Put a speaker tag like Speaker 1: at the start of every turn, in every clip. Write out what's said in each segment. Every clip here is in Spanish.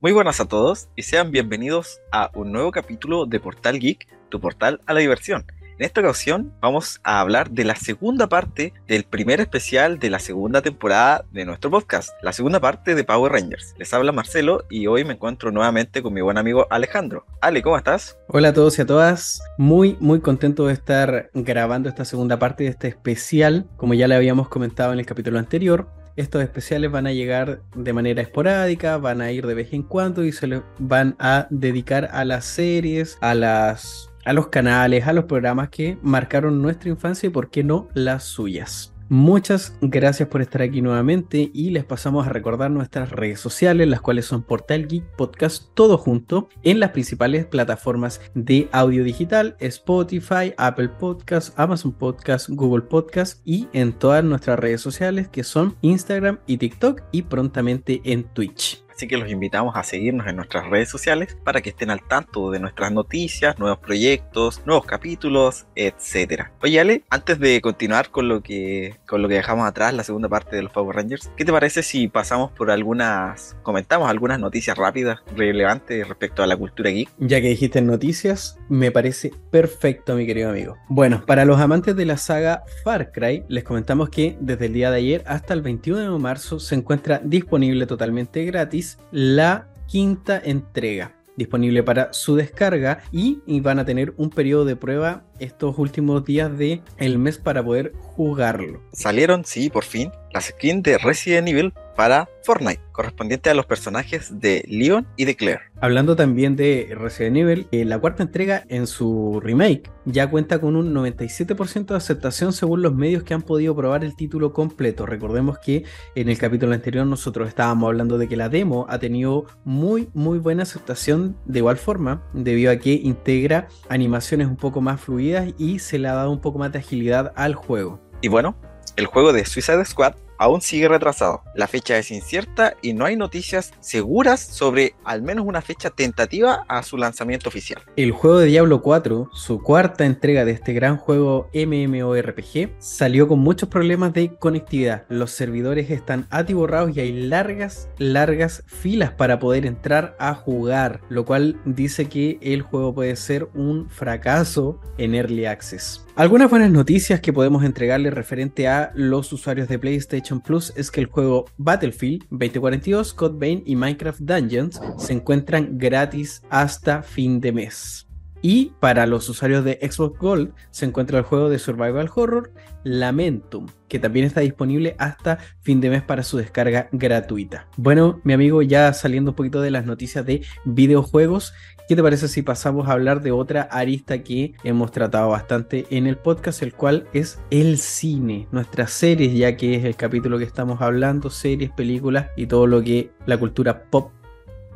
Speaker 1: Muy buenas a todos y sean bienvenidos a un nuevo capítulo de Portal Geek, tu portal a la diversión. En esta ocasión vamos a hablar de la segunda parte del primer especial de la segunda temporada de nuestro podcast, la segunda parte de Power Rangers. Les habla Marcelo y hoy me encuentro nuevamente con mi buen amigo Alejandro. Ale, ¿cómo estás?
Speaker 2: Hola a todos y a todas, muy muy contento de estar grabando esta segunda parte de este especial, como ya le habíamos comentado en el capítulo anterior. Estos especiales van a llegar de manera esporádica, van a ir de vez en cuando y se van a dedicar a las series, a las a los canales, a los programas que marcaron nuestra infancia y por qué no las suyas. Muchas gracias por estar aquí nuevamente y les pasamos a recordar nuestras redes sociales, las cuales son Portal Geek Podcast todo junto en las principales plataformas de audio digital, Spotify, Apple Podcast, Amazon Podcast, Google Podcast y en todas nuestras redes sociales que son Instagram y TikTok y prontamente en Twitch.
Speaker 1: Así que los invitamos a seguirnos en nuestras redes sociales para que estén al tanto de nuestras noticias, nuevos proyectos, nuevos capítulos, etcétera. Oye Ale, antes de continuar con lo que con lo que dejamos atrás, la segunda parte de los Power Rangers, ¿qué te parece si pasamos por algunas, comentamos algunas noticias rápidas, relevantes respecto a la cultura geek?
Speaker 2: Ya que dijiste noticias, me parece perfecto, mi querido amigo. Bueno, para los amantes de la saga Far Cry, les comentamos que desde el día de ayer hasta el 21 de marzo se encuentra disponible totalmente gratis la quinta entrega disponible para su descarga y, van a tener un periodo de prueba estos últimos días de el mes para poder jugarlo.
Speaker 1: Salieron, sí, por fin, las skins de Resident Evil para Fortnite, correspondiente a los personajes de Leon y de Claire.
Speaker 2: Hablando también de Resident Evil, eh, la cuarta entrega en su remake ya cuenta con un 97% de aceptación según los medios que han podido probar el título completo. Recordemos que en el capítulo anterior nosotros estábamos hablando de que la demo ha tenido muy muy buena aceptación de igual forma, debido a que integra animaciones un poco más fluidas y se le ha dado un poco más de agilidad al juego.
Speaker 1: Y bueno, el juego de Suicide Squad aún sigue retrasado. La fecha es incierta y no hay noticias seguras sobre al menos una fecha tentativa a su lanzamiento oficial.
Speaker 2: El juego de Diablo 4, su cuarta entrega de este gran juego MMORPG, salió con muchos problemas de conectividad. Los servidores están atiborrados y hay largas, largas filas para poder entrar a jugar, lo cual dice que el juego puede ser un fracaso en Early Access. Algunas buenas noticias que podemos entregarle referente a los usuarios de PlayStation Plus es que el juego Battlefield 2042, Code Vein y Minecraft Dungeons se encuentran gratis hasta fin de mes. Y para los usuarios de Xbox Gold se encuentra el juego de Survival Horror Lamentum, que también está disponible hasta fin de mes para su descarga gratuita. Bueno, mi amigo, ya saliendo un poquito de las noticias de videojuegos, ¿qué te parece si pasamos a hablar de otra arista que hemos tratado bastante en el podcast, el cual es el cine, nuestras series, ya que es el capítulo que estamos hablando, series, películas y todo lo que la cultura pop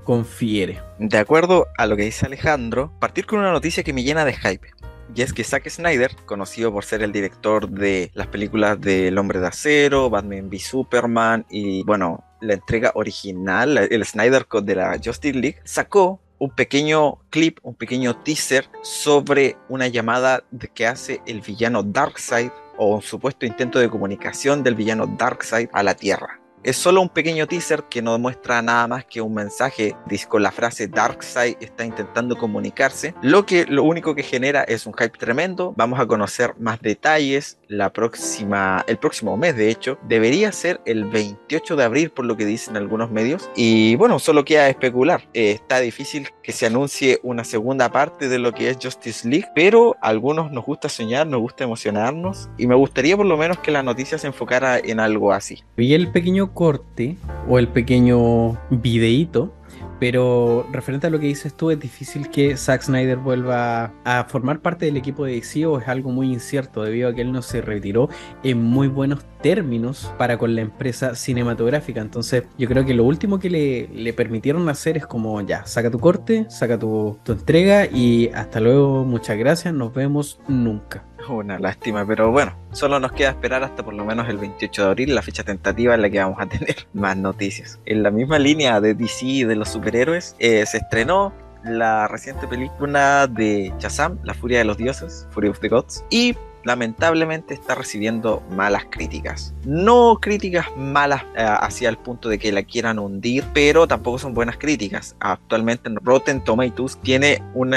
Speaker 2: confiere.
Speaker 1: De acuerdo a lo que dice Alejandro, partir con una noticia que me llena de hype. Y es que Zack Snyder, conocido por ser el director de las películas de El Hombre de Acero, Batman v Superman y bueno, la entrega original, el Snyder Code de la Justice League, sacó un pequeño clip, un pequeño teaser sobre una llamada que hace el villano Darkseid o un supuesto intento de comunicación del villano Darkseid a la Tierra. Es solo un pequeño teaser que no muestra nada más que un mensaje con la frase Darkseid está intentando comunicarse. Lo que lo único que genera es un hype tremendo. Vamos a conocer más detalles la próxima, el próximo mes, de hecho. Debería ser el 28 de abril, por lo que dicen algunos medios. Y bueno, solo queda especular. Eh, está difícil que se anuncie una segunda parte de lo que es Justice League, pero a algunos nos gusta soñar, nos gusta emocionarnos. Y me gustaría por lo menos que la noticia se enfocara en algo así.
Speaker 2: Vi el pequeño corte o el pequeño videíto pero referente a lo que dices tú, es difícil que Zack Snyder vuelva a formar parte del equipo de DC o. Es algo muy incierto debido a que él no se retiró en muy buenos términos para con la empresa cinematográfica. Entonces yo creo que lo último que le, le permitieron hacer es como ya, saca tu corte, saca tu, tu entrega y hasta luego, muchas gracias, nos vemos nunca.
Speaker 1: Una lástima, pero bueno, solo nos queda esperar hasta por lo menos el 28 de abril, la fecha tentativa en la que vamos a tener más noticias. En la misma línea de DC de los superhéroes, eh, se estrenó la reciente película de Shazam, La Furia de los Dioses, Fury of the Gods, y lamentablemente está recibiendo malas críticas. No críticas malas eh, hacia el punto de que la quieran hundir, pero tampoco son buenas críticas. Actualmente Rotten Tomatoes tiene un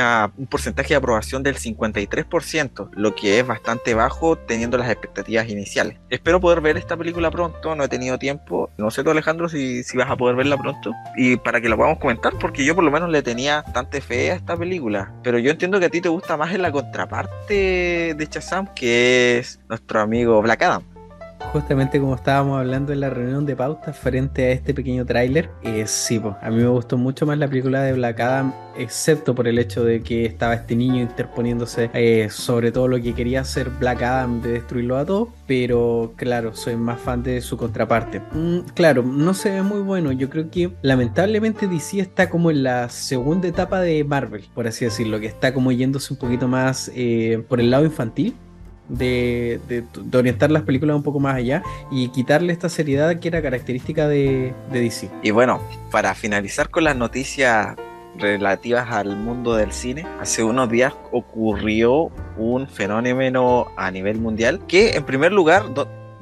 Speaker 1: porcentaje de aprobación del 53%, lo que es bastante bajo teniendo las expectativas iniciales. Espero poder ver esta película pronto, no he tenido tiempo. No sé tú Alejandro si, si vas a poder verla pronto y para que la podamos comentar, porque yo por lo menos le tenía bastante fe a esta película, pero yo entiendo que a ti te gusta más en la contraparte de Chazam que es nuestro amigo Black Adam.
Speaker 2: Justamente como estábamos hablando en la reunión de pauta frente a este pequeño tráiler, eh, sí, a mí me gustó mucho más la película de Black Adam, excepto por el hecho de que estaba este niño interponiéndose eh, sobre todo lo que quería hacer Black Adam de destruirlo a todos, pero claro, soy más fan de su contraparte. Mm, claro, no se ve muy bueno, yo creo que lamentablemente DC está como en la segunda etapa de Marvel, por así decirlo, que está como yéndose un poquito más eh, por el lado infantil de, orientar las películas un poco más allá y quitarle esta seriedad que era característica de, de DC.
Speaker 1: Y bueno, para finalizar con las noticias relativas al mundo del cine, hace unos días ocurrió un fenómeno a nivel mundial que en primer lugar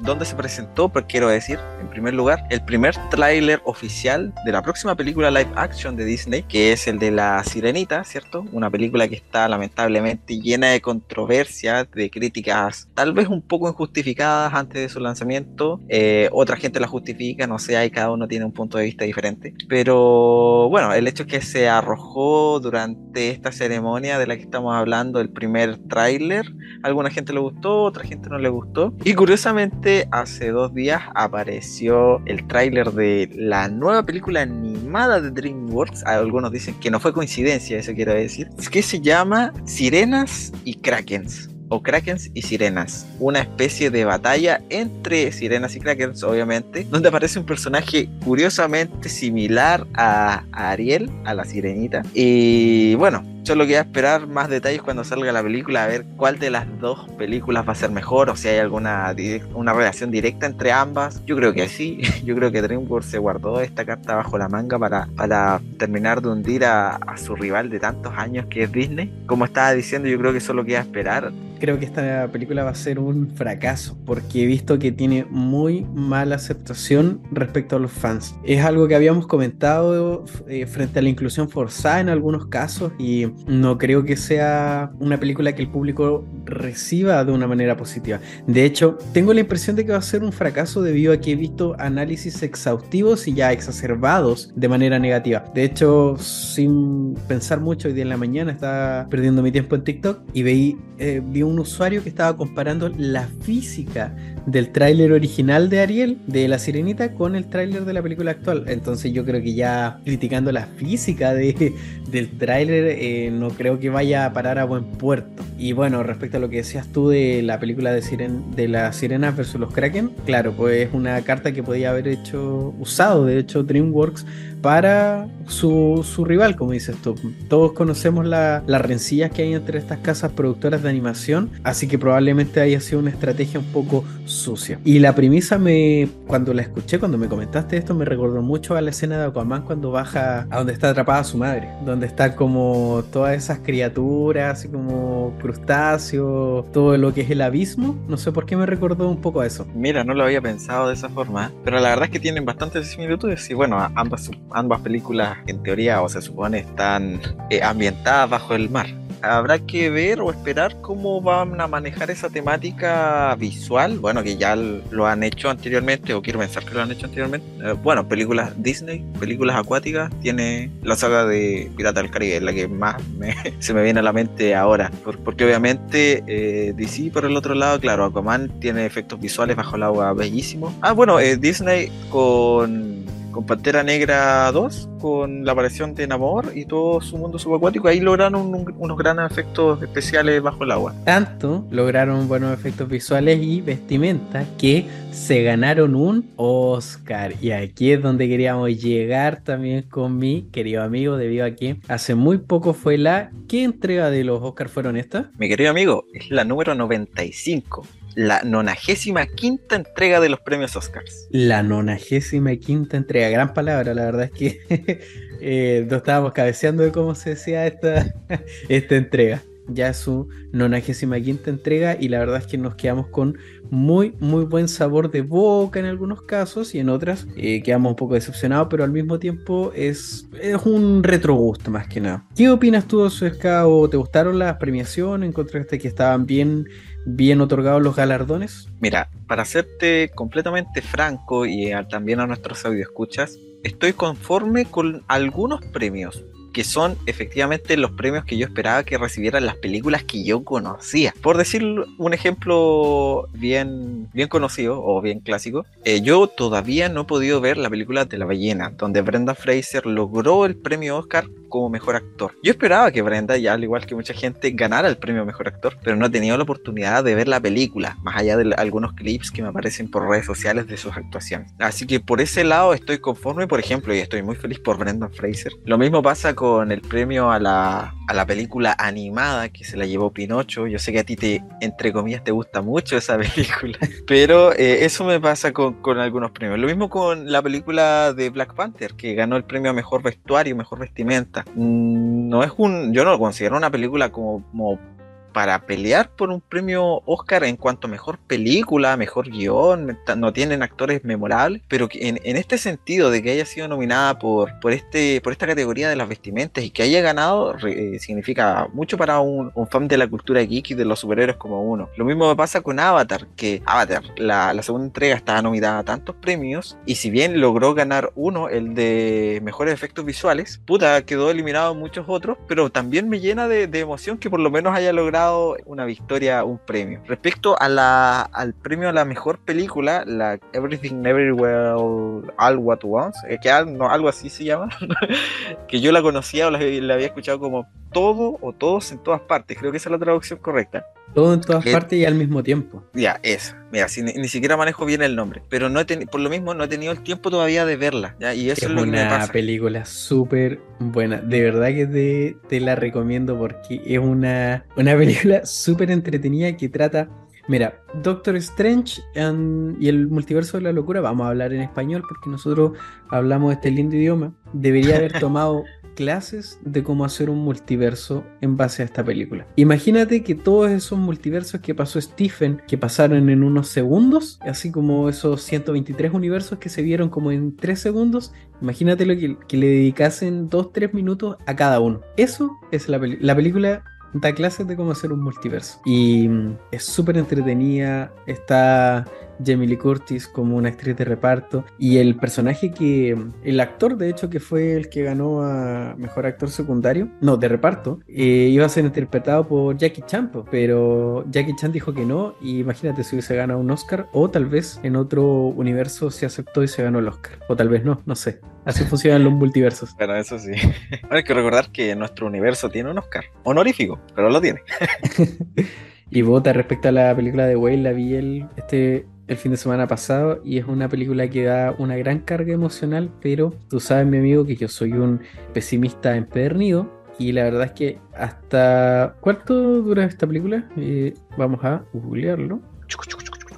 Speaker 1: donde se presentó, pero quiero decir, en primer lugar, el primer tráiler oficial de la próxima película live action de Disney, que es el de La Sirenita, ¿cierto? Una película que está lamentablemente llena de controversias, de críticas tal vez un poco injustificadas antes de su lanzamiento. Eh, otra gente la justifica, no sé, ahí cada uno tiene un punto de vista diferente. Pero bueno, el hecho es que se arrojó durante esta ceremonia de la que estamos hablando el primer tráiler. Alguna gente le gustó, otra gente no le gustó. Y curiosamente, hace dos días apareció el tráiler de la nueva película animada de DreamWorks. Algunos dicen que no fue coincidencia, eso quiero decir. Es que se llama Sirenas y Krakens o Krakens y Sirenas. Una especie de batalla entre Sirenas y Krakens, obviamente, donde aparece un personaje curiosamente similar a, Ariel, a la Sirenita. Y bueno, Solo queda esperar más detalles cuando salga la película, a ver cuál de las dos películas va a ser mejor o si hay alguna una relación directa entre ambas. Yo creo que sí, yo creo que DreamWorks se guardó esta carta bajo la manga para, para terminar de hundir a, a su rival de tantos años que es Disney. Como estaba diciendo, yo creo que solo queda esperar
Speaker 2: creo que esta película va a ser un fracaso porque he visto que tiene muy mala aceptación respecto a los fans. Es algo que habíamos comentado eh, frente a la inclusión forzada en algunos casos y no creo que sea una película que el público reciba de una manera positiva. De hecho, tengo la impresión de que va a ser un fracaso debido a que he visto análisis exhaustivos y ya exacerbados de manera negativa. De hecho, sin pensar mucho, hoy día en la mañana estaba perdiendo mi tiempo en TikTok y vi, eh, vi un usuario que estaba comparando la física del tráiler original de Ariel, de La Sirenita, con el tráiler de la película actual. Entonces yo creo que ya criticando la física de, del tráiler, eh, no creo que vaya a parar a buen puerto. Y bueno, respecto a lo que decías tú de la película de, Siren, de las sirenas versus los Kraken, claro, pues es una carta que podía haber hecho, usado, de hecho, DreamWorks para su, su, rival, como dices tú. Todos conocemos las rencillas que hay entre estas casas productoras de animación, así que probablemente haya sido una estrategia un poco sucia. Y la premisa me, cuando la escuché, cuando me comentaste esto, me recordó mucho a la escena de Aquaman cuando baja a donde está atrapada su madre, donde está como todas esas criaturas, así como crustáceos, todo lo que es el abismo. No sé por qué me recordó un poco a eso.
Speaker 1: Mira, no lo había pensado de esa forma, pero la verdad es que tienen bastantes similitudes y bueno, ambas ambas películas en teoría o se supone están eh, ambientadas bajo el mar habrá que ver o esperar cómo van a manejar esa temática visual. Bueno, que ya lo han hecho anteriormente, o quiero pensar que lo han hecho anteriormente. Eh, bueno, películas Disney, películas acuáticas, tiene la saga de Pirata del Caribe, la que más se me viene a la mente ahora. porque obviamente eh, DC, por el otro lado, claro, Aquaman tiene efectos visuales bajo el agua bellísimos. Ah, bueno, eh, Disney con con Pantera Negra 2, con la aparición de Namor y todo su mundo subacuático. Ahí lograron unos grandes efectos especiales bajo el agua.
Speaker 2: Tanto lograron buenos efectos visuales y vestimenta que se ganaron un Oscar. Y aquí es donde queríamos llegar también con mi querido amigo, debido a que hace muy poco fue la. ¿Qué entrega de los Oscars fueron estas?
Speaker 1: Mi querido amigo, es la número 95 la nonagésima quinta entrega de los premios Oscars.
Speaker 2: La nonagésima quinta entrega, gran palabra, la verdad es que eh, no estábamos cabeceando de cómo se decía esta, esta entrega. Ya es su nonagésima quinta entrega y la verdad es que nos quedamos con muy muy buen sabor de boca en algunos casos y en otras eh, quedamos un poco decepcionados, pero al mismo tiempo es, es un retrogusto más que nada. ¿Qué opinas tú, Suezca? ¿O te gustaron las premiaciones? ¿Encontraste que estaban bien bien otorgados los galardones?
Speaker 1: Mira, para serte completamente franco y también a nuestros escuchas, estoy conforme con algunos premios que son efectivamente los premios que yo esperaba que recibieran las películas que yo conocía. Por decir un ejemplo bien, bien conocido o bien clásico, eh, yo todavía no he podido ver la película de la ballena, donde Brenda Fraser logró el premio Oscar como mejor actor. Yo esperaba que Brenda, ya al igual que mucha gente, ganara el premio mejor actor, pero no he tenido la oportunidad de ver la película, más allá de algunos clips que me aparecen por redes sociales de sus actuaciones. Así que por ese lado estoy conforme, por ejemplo, y estoy muy feliz por Brendan Fraser. Lo mismo pasa con el premio a la, a la película animada que se la llevó Pinocho. Yo sé que a ti te, entre comillas, te gusta mucho esa película, pero eh, eso me pasa con, con algunos premios. Lo mismo con la película de Black Panther, que ganó el premio a mejor vestuario, mejor vestimenta. Mm, no es un, yo no lo considero una película como, como para pelear por un premio Oscar en cuanto a mejor película, mejor guion, no tienen actores memorables, pero en, en, este sentido de que haya sido nominada por, por, este, por esta categoría de las vestimentas y que haya ganado, eh, significa mucho para un, fan de la cultura geek y de los superhéroes como uno. Lo mismo me pasa con Avatar, que Avatar, la, la segunda entrega estaba nominada a tantos premios y si bien logró ganar uno, el de mejores efectos visuales, puta, quedó eliminado muchos otros, pero también me llena de, de emoción que por lo menos haya logrado una victoria, un premio. Respecto a la, al premio a la mejor película, la Everything Everywhere All What Once, eh, que algo así se llama, que yo la conocía o la, había escuchado como todo o todos en todas partes, creo que esa es la traducción correcta.
Speaker 2: Todo en todas partes y al mismo tiempo.
Speaker 1: Ya, eso. Mira, ni, siquiera manejo bien el nombre. Pero no he por lo mismo no he tenido el tiempo todavía de verla. Y eso es, lo que me pasa.
Speaker 2: una película súper buena. De verdad que te, la recomiendo porque es una, una película súper entretenida que trata. Mira, Doctor Strange y el multiverso de la locura, vamos a hablar en español porque nosotros hablamos este lindo idioma. Debería haber tomado clases de cómo hacer un multiverso en base a esta película. Imagínate que todos esos multiversos que pasó Stephen, que pasaron en unos segundos, así como esos 123 universos que se vieron como en 3 segundos, imagínate lo que, le dedicasen 2-3 minutos a cada uno. Eso es la, la película da clases de cómo hacer un multiverso. Y mm, es súper entretenida. Está Jamie Lee Curtis como una actriz de reparto. Y el personaje que. El actor, de hecho, que fue el que ganó a mejor actor secundario. No, de reparto. Eh, iba a ser interpretado por Jackie Chan. Pero Jackie Chan dijo que no. Y imagínate si hubiese ganado un Oscar. O tal vez en otro universo se aceptó y se ganó el Oscar. O tal vez no, no sé. Así funcionan los multiversos.
Speaker 1: Bueno, eso sí. Hay que recordar que nuestro universo tiene un Oscar. Honorífico, pero lo tiene.
Speaker 2: y vota respecto a la película de Whale, la vi el, este, el fin de semana pasado y es una película que da una gran carga emocional, pero tú sabes, mi amigo, que yo soy un pesimista empedernido y la verdad es que hasta... ¿Cuánto dura esta película? Eh, vamos a googlearlo.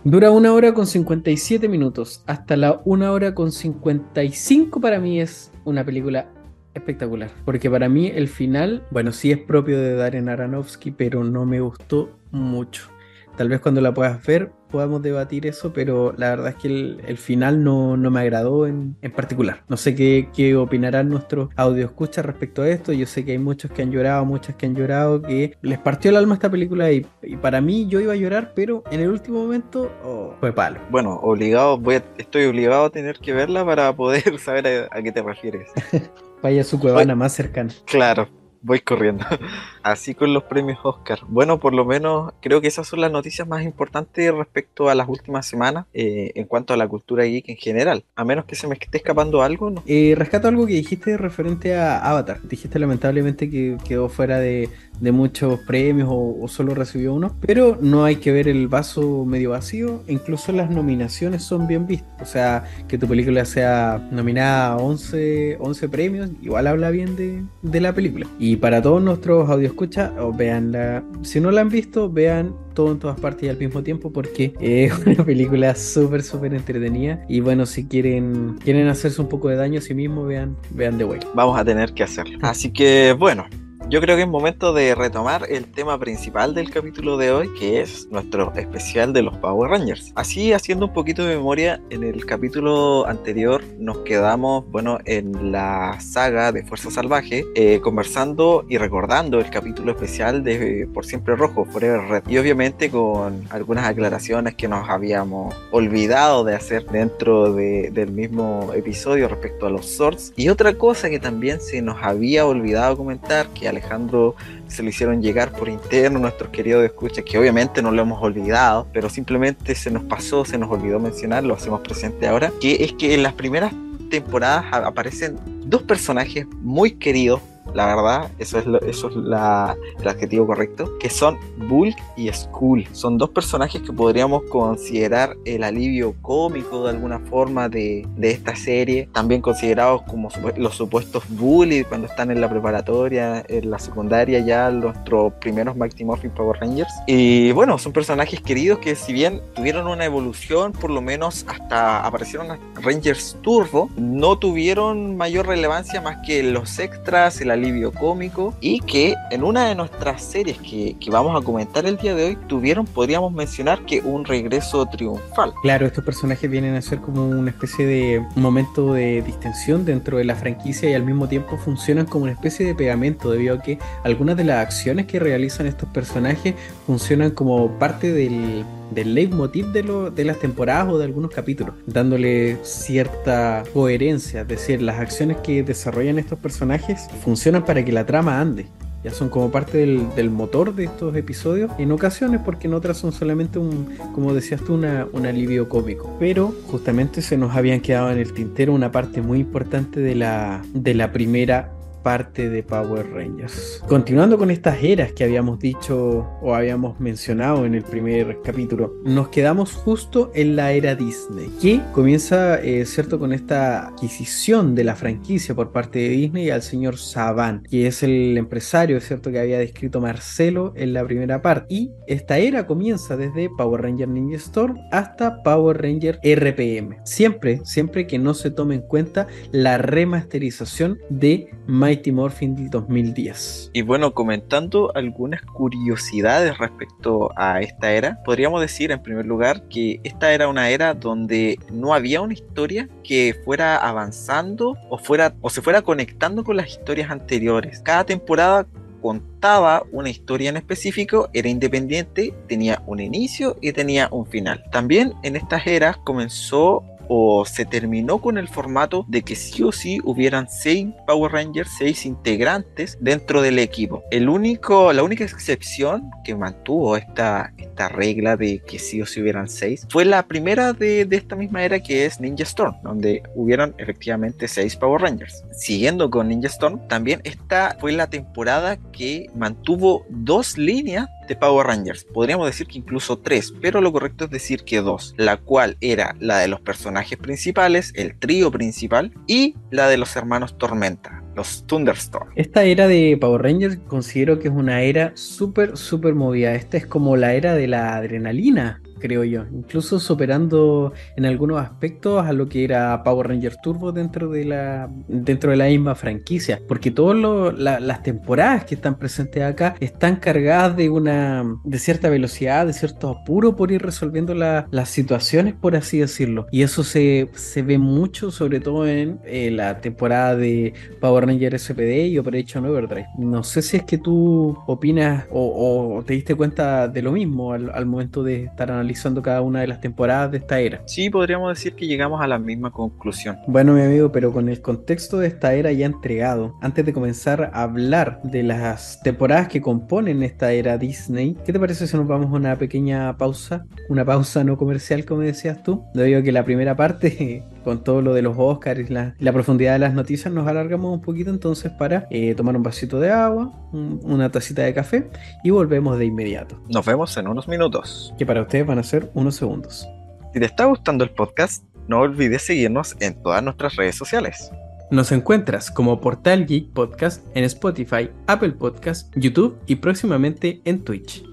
Speaker 2: Dura una hora con 57 minutos. Hasta la una hora con 55 para mí es una película espectacular. Porque para mí el final, bueno, sí es propio de Darren Aronofsky, pero no me gustó mucho. Tal vez cuando la puedas ver podamos debatir eso, pero la verdad es que el, final no, me agradó en, particular. No sé qué, qué opinarán nuestros audio escucha respecto a esto. Yo sé que hay muchos que han llorado, muchas que han llorado, que les partió el alma esta película y, para mí yo iba a llorar, pero en el último momento oh, fue palo.
Speaker 1: Bueno, obligado, voy estoy obligado a tener que verla para poder saber a, qué te refieres.
Speaker 2: Vaya su cuevana más cercana.
Speaker 1: Claro, Voy corriendo. Así con los premios Oscar. Bueno, por lo menos creo que esas son las noticias más importantes respecto a las últimas semanas eh, en cuanto a la cultura geek en general. A menos que se me esté escapando algo, ¿no?
Speaker 2: Eh, rescato algo que dijiste referente a Avatar. Dijiste lamentablemente que quedó fuera de, de muchos premios o, solo recibió uno, pero no hay que ver el vaso medio vacío, incluso las nominaciones son bien vistas, o sea, que tu película sea nominada a 11, 11 premios, igual habla bien de, de la película. Y para todos nuestros audioscuchas, o veanla, si no la han visto, vean todo en todas partes y al mismo tiempo porque es una película súper, súper entretenida. Y bueno, si quieren, quieren hacerse un poco de daño a sí mismos, vean, vean The.
Speaker 1: Vamos a tener que hacerlo. Así que bueno, yo creo que es momento de retomar el tema principal del capítulo de hoy, que es nuestro especial de los Power Rangers. Así, haciendo un poquito de memoria, en el capítulo anterior nos quedamos, bueno, en la saga de Fuerza Salvaje, eh, conversando y recordando el capítulo especial de Por Siempre Rojo, Forever Red. Y obviamente con algunas aclaraciones que nos habíamos olvidado de hacer dentro del mismo episodio respecto a los Swords. Y otra cosa que también se nos había olvidado comentar, que al Alejandro se lo hicieron llegar por interno nuestros queridos escuchas, que obviamente no lo hemos olvidado, pero simplemente se nos pasó, se nos olvidó mencionar, lo hacemos presente ahora, que es que en las primeras temporadas aparecen dos personajes muy queridos la verdad, eso es, eso es la, el adjetivo correcto, que son Bulk y Skull. Son dos personajes que podríamos considerar el alivio cómico de alguna forma de, de esta serie, también considerados como los supuestos bullies cuando están en la preparatoria, en la secundaria ya, nuestros primeros Morphin Power Rangers. Y bueno, son personajes queridos que si bien tuvieron una evolución, por lo menos hasta aparecieron Rangers Turbo, no tuvieron mayor relevancia más que los extras, el alivio cómico y que en una de nuestras series que, que, vamos a comentar el día de hoy tuvieron, podríamos mencionar que un regreso triunfal.
Speaker 2: Claro, estos personajes vienen a ser como una especie de momento de distensión dentro de la franquicia y al mismo tiempo funcionan como una especie de pegamento debido a que algunas de las acciones que realizan estos personajes funcionan como parte del del leitmotiv de, lo, de las temporadas o de algunos capítulos, dándole cierta coherencia, es decir, las acciones que desarrollan estos personajes funcionan para que la trama ande. Ya son como parte del, del motor de estos episodios en ocasiones, porque en otras son solamente un, como decías tú, una, un alivio cómico. Pero justamente se nos habían quedado en el tintero una parte muy importante de la, de la primera parte de Power Rangers. Continuando con estas eras que habíamos dicho o habíamos mencionado en el primer capítulo, nos quedamos justo en la era Disney, que comienza, eh, ¿cierto?, con esta adquisición de la franquicia por parte de Disney al señor Saban, que es el empresario, ¿cierto?, que había descrito Marcelo en la primera parte. Y esta era comienza desde Power Ranger Ninja Storm hasta Power Ranger RPM. Siempre, siempre que no se tome en cuenta la remasterización de My Mighty Morphin 2010.
Speaker 1: Y bueno, comentando algunas curiosidades respecto a esta era, podríamos decir en primer lugar que esta era una era donde no había una historia que fuera avanzando o fuera o se fuera conectando con las historias anteriores. Cada temporada contaba una historia en específico, era independiente, tenía un inicio y tenía un final. También en estas eras comenzó o se terminó con el formato de que sí o sí hubieran seis Power Rangers, seis integrantes dentro del equipo. El único, la única excepción que mantuvo esta, esta regla de que sí o sí hubieran seis fue la primera de, de esta misma era que es Ninja Storm, donde hubieran efectivamente seis Power Rangers. Siguiendo con Ninja Storm, también esta fue la temporada que mantuvo dos líneas de Power Rangers. Podríamos decir que incluso tres, pero lo correcto es decir que dos, la cual era la de los personajes principales, el trío principal, y la de los hermanos Tormenta, los Thunderstorm.
Speaker 2: Esta era de Power Rangers considero que es una era súper, súper movida. Esta es como la era de la adrenalina creo yo, incluso superando en algunos aspectos a lo que era Power Ranger Turbo dentro de la dentro de la misma franquicia, porque todas las temporadas que están presentes acá están cargadas de una de cierta velocidad, de cierto apuro por ir resolviendo las situaciones, por así decirlo, y eso se, se ve mucho, sobre todo en eh, la temporada de Power Ranger SPD y Operation Overdrive. No sé si es que tú opinas o, te diste cuenta de lo mismo al, al momento de estar analizando analizando cada una de las temporadas de esta era.
Speaker 1: Sí, podríamos decir que llegamos a la misma conclusión.
Speaker 2: Bueno, mi amigo, pero con el contexto de esta era ya entregado, antes de comenzar a hablar de las temporadas que componen esta era Disney, ¿qué te parece si nos vamos a una pequeña pausa? Una pausa no comercial, como decías tú. Debido a que la primera parte con todo lo de los Oscars y la, profundidad de las noticias, nos alargamos un poquito entonces para eh, tomar un vasito de agua, una tacita de café y volvemos de inmediato.
Speaker 1: Nos vemos en unos minutos.
Speaker 2: Que para ustedes van a ser unos segundos.
Speaker 1: Si te está gustando el podcast, no olvides seguirnos en todas nuestras redes sociales.
Speaker 2: Nos encuentras como Portal Geek Podcast en Spotify, Apple Podcast, YouTube y próximamente en Twitch.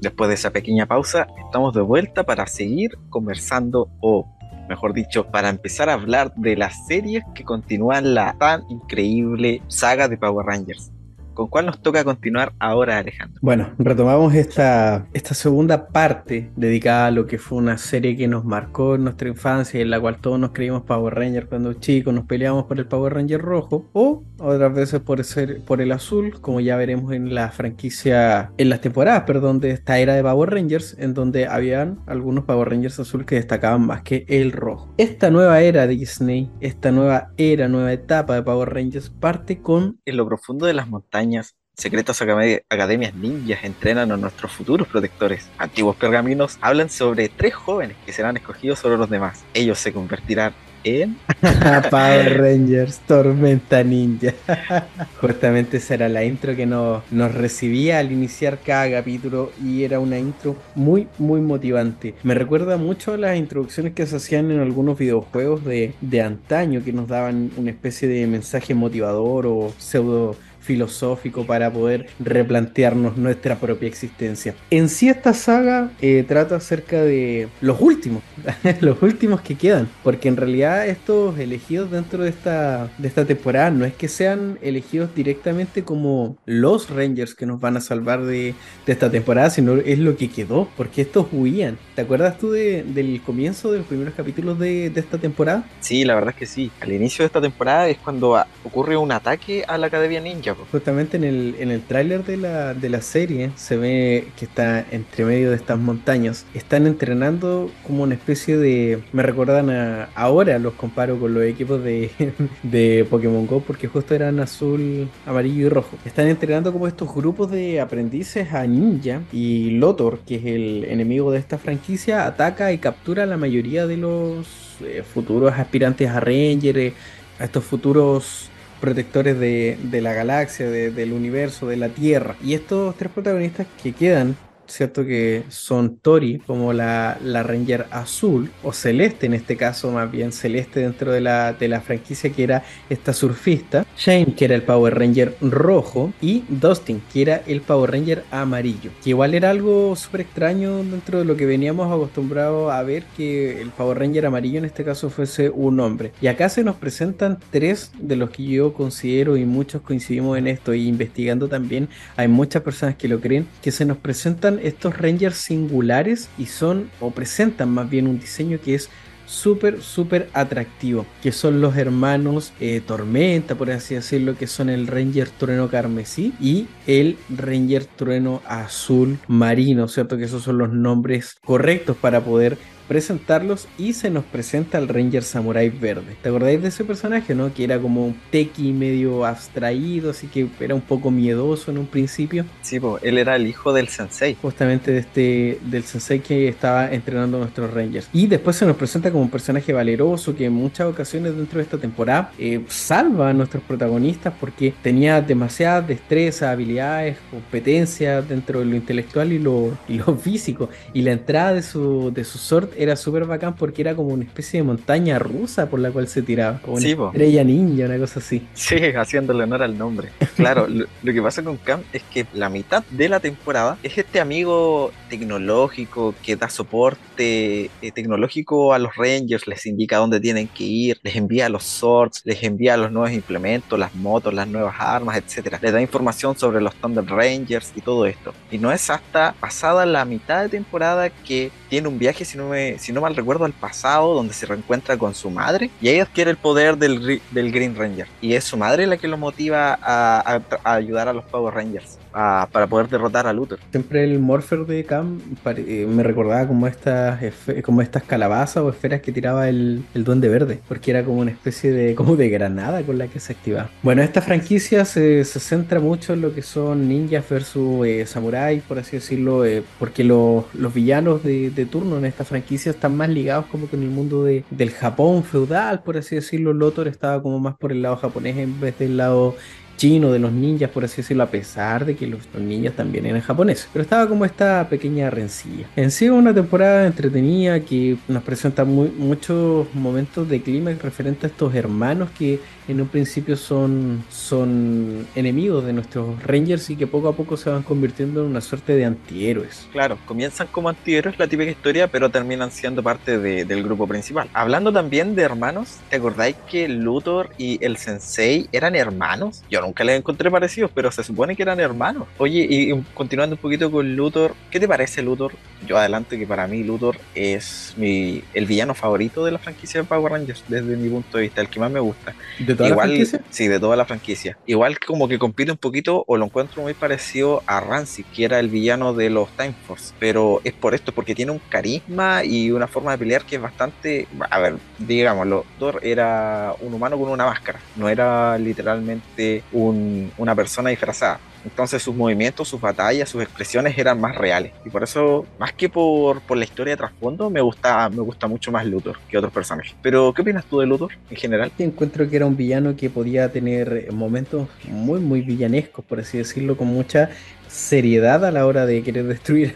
Speaker 1: Después de esa pequeña pausa, estamos de vuelta para seguir conversando o mejor dicho, para empezar a hablar de las series que continúan la tan increíble saga de Power Rangers. ¿Con cuál nos toca continuar ahora, Alejandro?
Speaker 2: Bueno, retomamos esta, esta segunda parte dedicada a lo que fue una serie que nos marcó en nuestra infancia y en la cual todos nos creímos Power Ranger cuando chicos, nos peleábamos por el Power Ranger rojo o otras veces por, ser, por el azul, como ya veremos en la franquicia, en las temporadas, perdón, de esta era de Power Rangers, en donde habían algunos Power Rangers azul que destacaban más que el rojo. Esta nueva era de Disney, esta nueva era, nueva etapa de Power Rangers parte con...
Speaker 1: En lo profundo de las montañas secretas academias ninjas entrenan a nuestros futuros protectores. Antiguos pergaminos hablan sobre tres jóvenes que serán escogidos sobre los demás. Ellos se convertirán en
Speaker 2: Power Rangers Tormenta Ninja. Justamente esa era la intro que nos, recibía al iniciar cada capítulo y era una intro muy, muy motivante. Me recuerda mucho a las introducciones que se hacían en algunos videojuegos de, de antaño que nos daban una especie de mensaje motivador o pseudo filosófico para poder replantearnos nuestra propia existencia. En sí esta saga eh, trata acerca de los últimos, los últimos que quedan, porque en realidad estos elegidos dentro de esta, de esta temporada no es que sean elegidos directamente como los Rangers que nos van a salvar de, de esta temporada, sino es lo que quedó, porque estos huían. ¿Te acuerdas tú del comienzo de los primeros capítulos de, de esta temporada?
Speaker 1: Sí, la verdad es que sí. Al inicio de esta temporada es cuando ocurre un ataque a la Academia Ninja
Speaker 2: Justamente en el, en el tráiler de la, de la serie se ve que está entre medio de estas montañas. Están entrenando como una especie de... Me recuerdan a... Ahora los comparo con los equipos de, de Pokémon Go porque justo eran azul, amarillo y rojo. Están entrenando como estos grupos de aprendices a ninja y Lotor, que es el enemigo de esta franquicia, ataca y captura a la mayoría de los eh, futuros aspirantes a Ranger, eh, a estos futuros protectores de, la galaxia, del universo, de la Tierra. Y estos tres protagonistas que quedan ¿cierto? Que son Tori como la, la, Ranger azul, o celeste en este caso, más bien celeste dentro de la, de la franquicia que era esta surfista, Shane que era el Power Ranger rojo y Dustin que era el Power Ranger amarillo, que igual era algo súper extraño dentro de lo que veníamos acostumbrados a ver que el Power Ranger amarillo en este caso fuese un hombre. Y acá se nos presentan tres de los que yo considero y muchos coincidimos en esto y investigando también hay muchas personas que lo creen que se nos presentan estos Rangers singulares y son o presentan más bien un diseño que es súper, súper atractivo, que son los hermanos eh, Tormenta, por así decirlo, que son el Ranger Trueno Carmesí y el Ranger Trueno Azul Marino, ¿cierto? Que esos son los nombres correctos para poder presentarlos y se nos presenta el Ranger Samurai Verde. ¿Te acordáis de ese personaje, no? Que era como un tequi medio abstraído, así que era un poco miedoso en un principio.
Speaker 1: Sí, pues él era el hijo del sensei.
Speaker 2: Justamente de este, del sensei que estaba entrenando a nuestros Rangers. Y después se nos presenta como un personaje valeroso que en muchas ocasiones dentro de esta temporada eh, salva a nuestros protagonistas porque tenía demasiadas destrezas, habilidades, competencias dentro de lo intelectual y lo, y lo físico. Y la entrada de su, de su sword era súper bacán porque era como una especie de montaña rusa por la cual se tiraba. Como una estrella ninja, una cosa así.
Speaker 1: Sí, haciéndole honor al nombre. Claro, lo, que pasa con Cam es que la mitad de la temporada es este amigo tecnológico que da soporte eh, tecnológico a los Rangers, les indica dónde tienen que ir, les envía los swords, les envía los nuevos implementos, las motos, las nuevas armas, etcétera. Les da información sobre los Thunder Rangers y todo esto. Y no es hasta pasada la mitad de temporada que tiene un viaje, si no, me, si no mal recuerdo, al pasado, donde se reencuentra con su madre y ahí adquiere el poder del, del Green Ranger. Y es su madre la que lo motiva a, a ayudar a los Power Rangers para poder derrotar a Luthor.
Speaker 2: Siempre el Morpher de Cam eh, me recordaba como estas, como estas calabazas o esferas que tiraba el, el, Duende Verde, porque era como una especie de, como de granada con la que se activaba. Bueno, esta franquicia se, se centra mucho en lo que son ninjas versus eh, samuráis, por así decirlo, eh, porque los, los villanos de, turno en esta franquicia están más ligados como con el mundo de, del Japón feudal, por así decirlo. Lothar estaba como más por el lado japonés en vez del lado chino, de los ninjas, por así decirlo, a pesar de que los, ninjas también eran japoneses. Pero estaba como esta pequeña rencilla. En sí, una temporada entretenida que nos presenta muy, muchos momentos de clima referente a estos hermanos que en un principio son, son enemigos de nuestros Rangers y que poco a poco se van convirtiendo en una suerte de antihéroes.
Speaker 1: Claro, comienzan como antihéroes, la típica historia, pero terminan siendo parte de, del grupo principal. Hablando también de hermanos, ¿te acordáis que Luthor y el Sensei eran hermanos? Yo nunca les encontré parecidos, pero se supone que eran hermanos. Oye, y, continuando un poquito con Luthor, ¿qué te parece Luthor? Yo adelanto que para mí Luthor es mi, el villano favorito de la franquicia de Power Rangers, desde mi punto de vista, el que más me gusta.
Speaker 2: ¿De toda Igual, la franquicia?
Speaker 1: Sí, de toda la franquicia. Igual como que compite un poquito, o lo encuentro muy parecido a Rancid, que era el villano de los Time Force. Pero es por esto, porque tiene un carisma y una forma de pelear que es bastante. A ver, digámoslo, Thor era un humano con una máscara, no era literalmente un, una persona disfrazada. Entonces sus movimientos, sus batallas, sus expresiones eran más reales. Y por eso, más que por, por la historia de trasfondo, me gusta, me gusta mucho más Luthor que otros personajes. Pero, ¿qué opinas tú de Luthor en general?
Speaker 2: Encuentro que era un villano que podía tener momentos muy, muy villanescos, por así decirlo, con mucha seriedad a la hora de querer destruir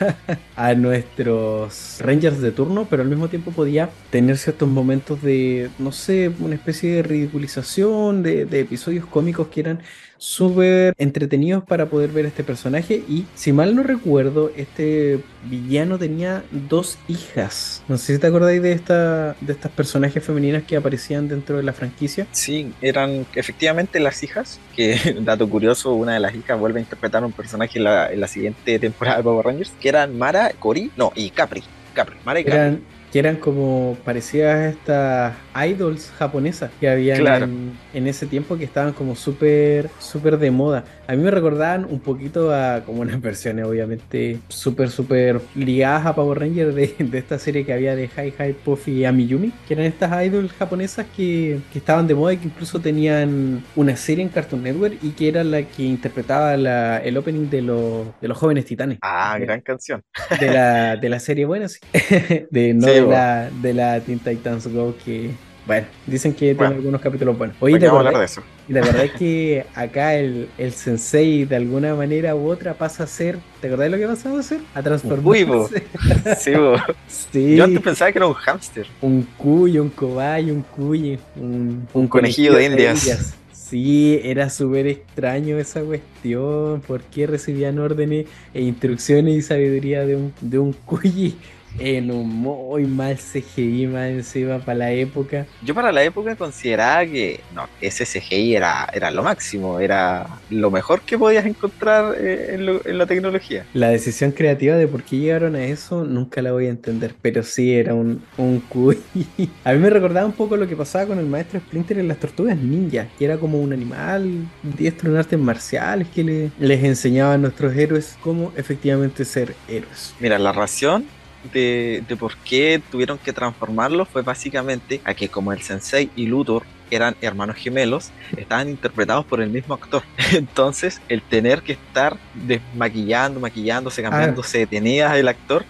Speaker 2: a, nuestros Rangers de turno, pero al mismo tiempo podía tener ciertos momentos de, no sé, una especie de ridiculización, de, de episodios cómicos que eran súper entretenidos para poder ver este personaje. Y si mal no recuerdo, este villano tenía dos hijas. No sé si te acordáis de, esta, de estas personajes femeninas que aparecían dentro de la franquicia.
Speaker 1: Sí, eran efectivamente las hijas. Que, dato curioso, una de las hijas vuelve a interpretar un personaje en la, en la siguiente temporada de Power Rangers, que eran Mara, Cory, no, y Capri. Capri, Mara y Capri
Speaker 2: que eran como parecidas a estas idols japonesas que había en, ese tiempo que estaban como súper súper de moda. A mí me recordaban un poquito a como unas versiones obviamente súper súper ligadas a Power Rangers de, esta serie que había de Hi Hi Puffy y Amiyumi, que eran estas idols japonesas que, que, estaban de moda y que incluso tenían una serie en Cartoon Network y que era la que interpretaba la, el opening de, los de los jóvenes titanes.
Speaker 1: Ah, gran canción.
Speaker 2: De la, de la serie buena, sí. de no de la, de la Teen Titans Go que bueno, dicen que tiene algunos capítulos buenos.
Speaker 1: Oye, ¿te hablar de eso.
Speaker 2: ¿Y la verdad es que acá el, el, sensei de alguna manera u otra pasa a ser, ¿te acordás de lo que pasaba a ser? A transformarse.
Speaker 1: sí, bo. sí, Yo antes pensaba que era un hámster.
Speaker 2: Un cuyo, un cobayo, un cuyo,
Speaker 1: un, un, conejillo, de, indias.
Speaker 2: Sí, era súper extraño esa cuestión. ¿Por qué recibían órdenes e instrucciones y sabiduría de un, de un cuyi? En un muy mal CGI más encima para la época.
Speaker 1: Yo para la época consideraba que no, ese CGI era, era lo máximo, era lo mejor que podías encontrar eh, en, la tecnología.
Speaker 2: La decisión creativa de por qué llegaron a eso nunca la voy a entender, pero sí era un, un cuy. a mí me recordaba un poco lo que pasaba con el maestro Splinter en las tortugas ninja, que era como un animal diestro en artes marciales que le, les enseñaba a nuestros héroes cómo efectivamente ser héroes.
Speaker 1: Mira, la ración de, de, por qué tuvieron que transformarlo fue básicamente a que como el sensei y Luthor eran hermanos gemelos, estaban interpretados por el mismo actor. Entonces, el tener que estar desmaquillando, maquillándose, ah. cambiándose de tenía el actor,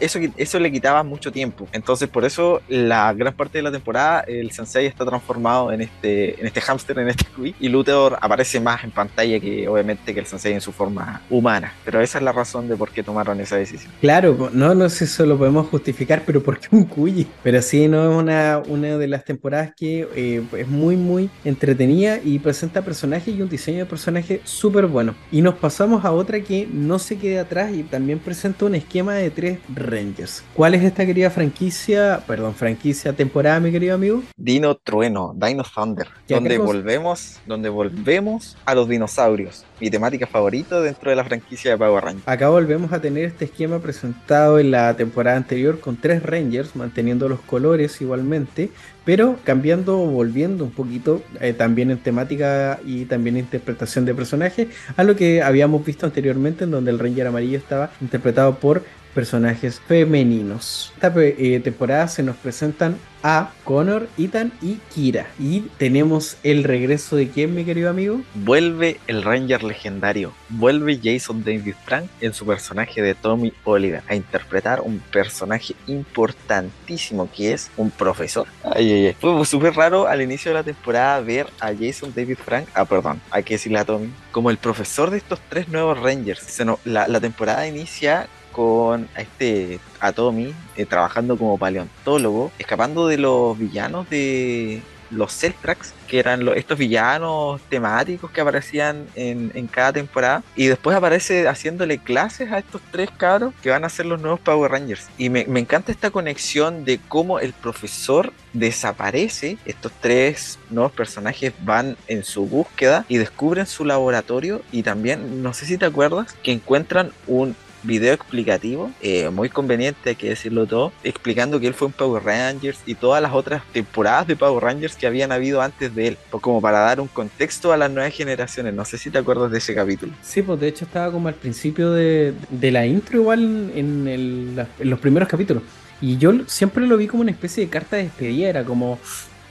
Speaker 1: eso, eso le quitaba mucho tiempo. Entonces, por eso, la gran parte de la temporada, el sensei está transformado en este, en este hámster, en este Kui, y Luthor aparece más en pantalla que obviamente que el sensei en su forma humana. Pero esa es la razón de por qué tomaron esa decisión.
Speaker 2: Claro, no, no sé si eso lo podemos justificar, pero ¿por qué un Kui? Pero sí, no es una, una de las temporadas que eh, es muy muy entretenida y presenta personajes y un diseño de personaje súper bueno. Y nos pasamos a otra que no se quede atrás y también presenta un esquema de tres Rangers. ¿Cuál es esta querida franquicia? Perdón, franquicia temporada, mi querido amigo.
Speaker 1: Dino Trueno, Dino Thunder, donde volvemos, donde volvemos a los dinosaurios. Mi temática favorita dentro de la franquicia de Power Rangers.
Speaker 2: Acá volvemos a tener este esquema presentado en la temporada anterior con tres Rangers, manteniendo los colores igualmente, pero cambiando, volviendo un poquito eh, también en temática y también en interpretación de personajes a lo que habíamos visto anteriormente en donde el Ranger amarillo estaba interpretado por personajes femeninos. Esta eh, temporada se nos presentan a Connor, Ethan y Kira. Y tenemos el regreso de quién, mi querido amigo?
Speaker 1: Vuelve el Ranger legendario. Vuelve Jason David Frank en su personaje de Tommy Oliver a interpretar un personaje importantísimo que es un profesor. Ay, ay, ay. Fue súper raro al inicio de la temporada ver a Jason David Frank, ah, perdón, hay que decirle a Tommy, como el profesor de estos tres nuevos Rangers. la, la temporada inicia con a este Atomy eh, trabajando como paleontólogo, escapando de los villanos de los Celtrax, que eran estos villanos temáticos que aparecían en, cada temporada. Y después aparece haciéndole clases a estos tres cabros que van a ser los nuevos Power Rangers. Y me, me encanta esta conexión de cómo el profesor desaparece, estos tres nuevos personajes van en su búsqueda y descubren su laboratorio y también, no sé si te acuerdas, que encuentran un video explicativo, eh, muy conveniente, hay que decirlo todo, explicando que él fue un Power Rangers y todas las otras temporadas de Power Rangers que habían habido antes de él, como para dar un contexto a las nuevas generaciones. No sé si te acuerdas de ese capítulo.
Speaker 2: Sí, pues de hecho estaba como al principio de, la intro, igual en, en los primeros capítulos. Y yo siempre lo vi como una especie de carta de despedida, era como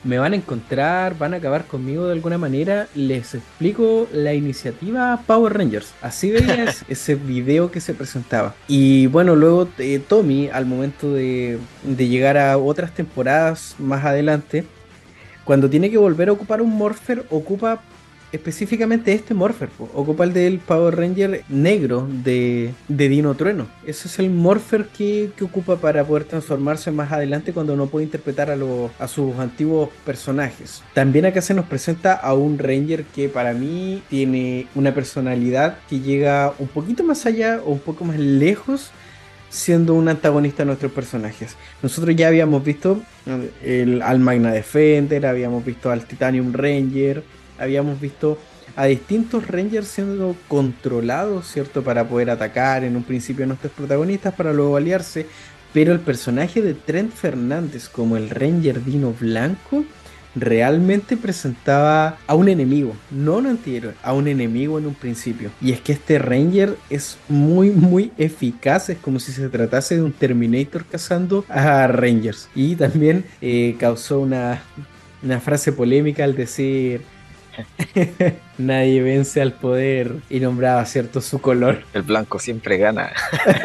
Speaker 2: me van a encontrar, van a acabar conmigo de alguna manera, les explico la iniciativa Power Rangers. Así veías ese video que se presentaba. Y bueno, luego eh, Tommy, al momento de, de llegar a otras temporadas más adelante, cuando tiene que volver a ocupar un Morpher, ocupa específicamente este Morpher, ocupa el del Power Ranger negro de, Dino Trueno. Ese es el Morpher que, ocupa para poder transformarse más adelante cuando no puede interpretar a, a sus antiguos personajes. También acá se nos presenta a un Ranger que para mí tiene una personalidad que llega un poquito más allá o un poco más lejos siendo un antagonista a nuestros personajes. Nosotros ya habíamos visto el, al Magna Defender, habíamos visto al Titanium Ranger, habíamos visto a distintos Rangers siendo controlados, ¿cierto? Para poder atacar en un principio a nuestros protagonistas, para luego aliarse. Pero el personaje de Trent Fernández como el Ranger Dino Blanco realmente presentaba a un enemigo, no un antihéroe, a un enemigo en un principio. Y es que este Ranger es muy, muy eficaz, es como si se tratase de un Terminator cazando a Rangers. Y también eh, causó una, una frase polémica al decir Nadie vence al poder y nombraba cierto su color.
Speaker 1: El blanco siempre gana.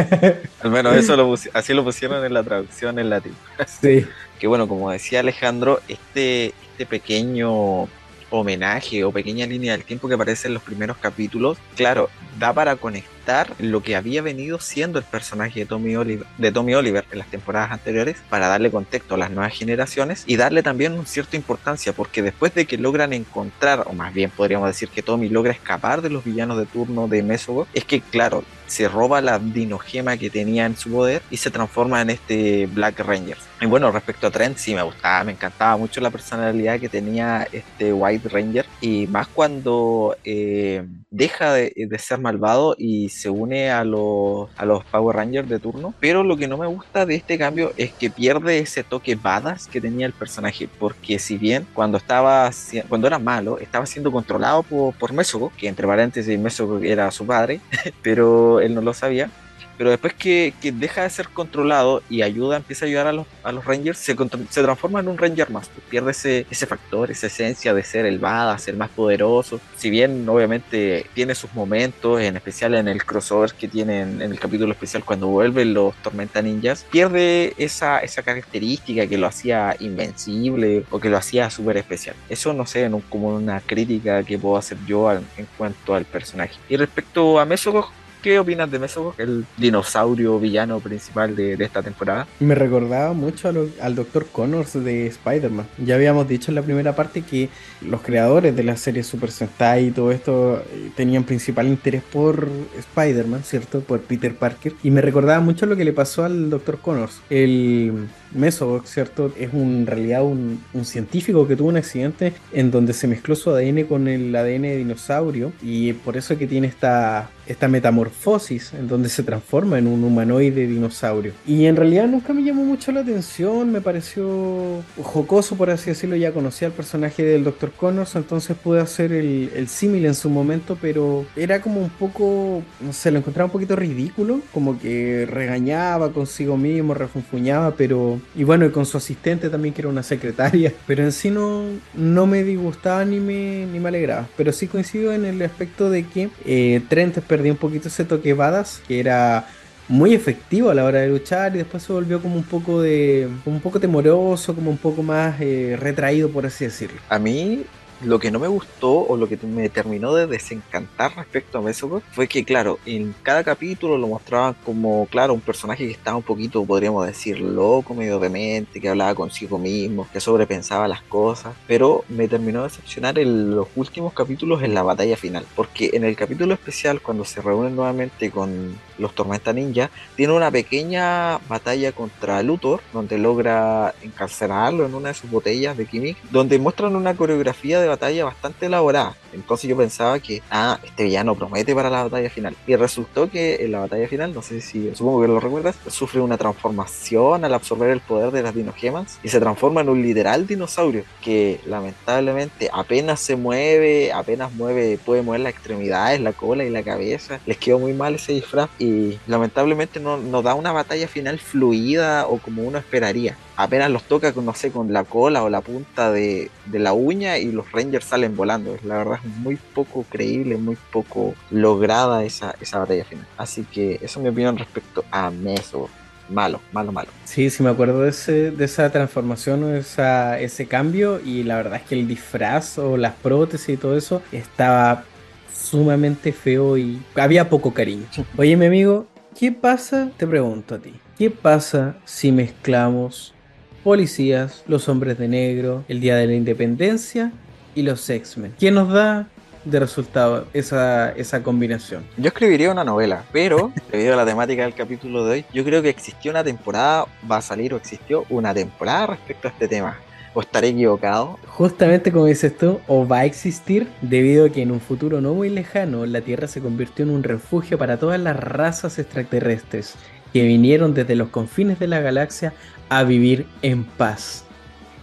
Speaker 1: al menos eso lo así lo pusieron en la traducción en latín.
Speaker 2: sí.
Speaker 1: Que bueno, como decía Alejandro, este, este pequeño homenaje o pequeña línea del tiempo que aparece en los primeros capítulos, claro, da para conectar lo que había venido siendo el personaje de Tommy Oliver, de en las temporadas anteriores para darle contexto a las nuevas generaciones y darle también una cierta importancia porque después de que logran encontrar, o más bien podríamos decir que Tommy logra escapar de los villanos de turno de Mesogo, es que claro, se roba la dinogema que tenía en su poder y se transforma en este Black Ranger. Y bueno, respecto a Trent, sí me gustaba, me encantaba mucho la personalidad que tenía este White Ranger y más cuando eh, deja de, ser malvado y se une a los, a los Power Rangers de turno. Pero lo que no me gusta de este cambio es que pierde ese toque badass que tenía el personaje, porque si bien cuando estaba cuando era malo estaba siendo controlado por, por Mesogo, que entre paréntesis Mesogo era su padre, pero él no lo sabía. Pero después que, deja de ser controlado y ayuda, empieza a ayudar a los, a los Rangers, se, se, transforma en un Ranger más. Pierde ese, ese factor, esa esencia de ser el badass, ser más poderoso. Si bien obviamente tiene sus momentos, en especial en el crossover que tiene en, el capítulo especial cuando vuelven los Tormenta Ninjas, pierde esa, esa característica que lo hacía invencible o que lo hacía súper especial. Eso no sé, como una crítica que puedo hacer yo en cuanto al personaje. Y respecto a Mesogo, qué opinas de Mesobot, el dinosaurio villano principal de, esta temporada?
Speaker 2: Me recordaba mucho al Dr. Connors de Spider-Man. Ya habíamos dicho en la primera parte que los creadores de la serie Super Sentai y todo esto eh, tenían principal interés por Spider-Man, ¿cierto? Por Peter Parker. Y me recordaba mucho lo que le pasó al Dr. Connors. El Mesobot, ¿cierto? Es en realidad un, un científico que tuvo un accidente en donde se mezcló su ADN con el ADN de dinosaurio y por eso es que tiene esta, esta metamorfosis en donde se transforma en un humanoide dinosaurio. Y en realidad nunca me llamó mucho la atención, me pareció jocoso por así decirlo, ya conocía al personaje del Dr. Connors, entonces pude hacer el, el símil en su momento, pero era como un poco, no sé, lo encontraba un poquito ridículo, como que regañaba consigo mismo, refunfuñaba, pero... Y bueno, y con su asistente también que era una secretaria, pero en sí no, no me disgustaba ni me, ni me alegraba, pero sí coincido en el aspecto de que eh, Trent perdió un poquito ese toque Badass, que era muy efectivo a la hora de luchar y después se volvió como un poco de un poco temoroso, como un poco más eh, retraído por así decirlo.
Speaker 1: A mí lo que no me gustó o lo que me terminó de desencantar respecto a Mesogod fue que, claro, en cada capítulo lo mostraban como, claro, un personaje que estaba un poquito, podríamos decir, loco, medio demente, que hablaba consigo mismo, que sobrepensaba las cosas, pero me terminó de decepcionar en los últimos capítulos en la batalla final, porque en el capítulo especial, cuando se reúnen nuevamente con los Tormenta Ninja, tiene una pequeña batalla contra Luthor, donde logra encarcelarlo en una de sus botellas de Kimik, donde muestran una coreografía de batalla bastante elaborada. Entonces yo pensaba que, ah, este villano promete para la batalla final. Y resultó que en la batalla final, no sé si, supongo que lo recuerdas, sufre una transformación al absorber el poder de las dinogemas y se transforma en un literal dinosaurio que lamentablemente apenas se mueve, apenas mueve, puede mover las extremidades, la cola y la cabeza. Les quedó muy mal ese disfraz y lamentablemente no, no da una batalla final fluida o como uno esperaría apenas los toca con, no sé, con la cola o la punta de, la uña y los Rangers salen volando. La verdad es muy poco creíble, muy poco lograda esa, esa batalla final. Así que eso es mi opinión respecto a Meso. Malo, malo, malo.
Speaker 2: Sí, sí me acuerdo de, ese, de esa transformación o esa, ese cambio y la verdad es que el disfraz o las prótesis y todo eso estaba sumamente feo y había poco cariño. Oye, mi amigo, ¿qué pasa? Te pregunto a ti. ¿Qué pasa si mezclamos policías, los hombres de negro, el Día de la Independencia y los X-Men. ¿Quién nos da de resultado esa, esa combinación?
Speaker 1: Yo escribiría una novela, pero debido a la temática del capítulo de hoy, yo creo que existió una temporada, va a salir o existió una temporada respecto a este tema. ¿O estaré equivocado?
Speaker 2: Justamente como dices tú, o va a existir debido a que en un futuro no muy lejano la Tierra se convirtió en un refugio para todas las razas extraterrestres que vinieron desde los confines de la galaxia a vivir en paz.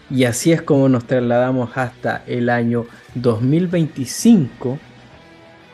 Speaker 2: Y así es como nos trasladamos hasta el año 2025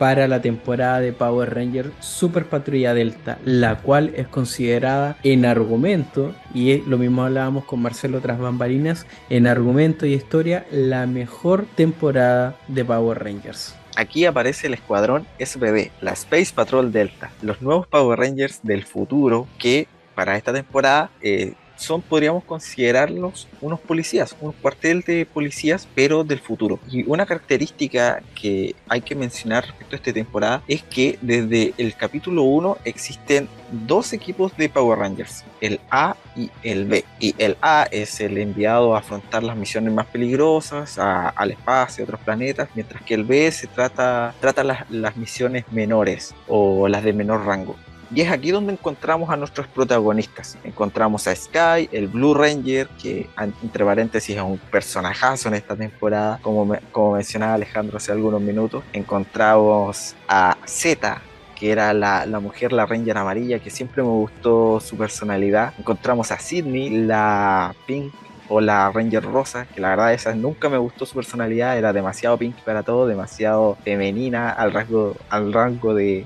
Speaker 2: para la temporada de Power Ranger Super Patrulla Delta, la cual es considerada en argumento, y lo mismo hablábamos con Marcelo tras bambalinas, en argumento y historia la mejor temporada de Power Rangers.
Speaker 1: Aquí aparece el escuadrón SPD, la Space Patrol Delta, los nuevos Power Rangers del futuro que para esta temporada eh, son, podríamos considerarlos unos policías, un cuartel de policías, pero del futuro. Y una característica que hay que mencionar respecto a esta temporada es que desde el capítulo 1 existen dos equipos de Power Rangers, el A y el B. Y el A es el enviado a afrontar las misiones más peligrosas, al espacio, a otros planetas, mientras que el B se trata, trata las, las misiones menores o las de menor rango. Y es aquí donde encontramos a nuestros protagonistas. Encontramos a Sky, el Blue Ranger, que entre paréntesis es un personajazo en esta temporada, como, como mencionaba Alejandro hace algunos minutos. Encontramos a Z, que era la, la, mujer, la Ranger amarilla, que siempre me gustó su personalidad. Encontramos a Sydney, la Pink o la Ranger rosa, que la verdad esa nunca me gustó su personalidad, era demasiado pink para todo, demasiado femenina al rasgo, al rango de,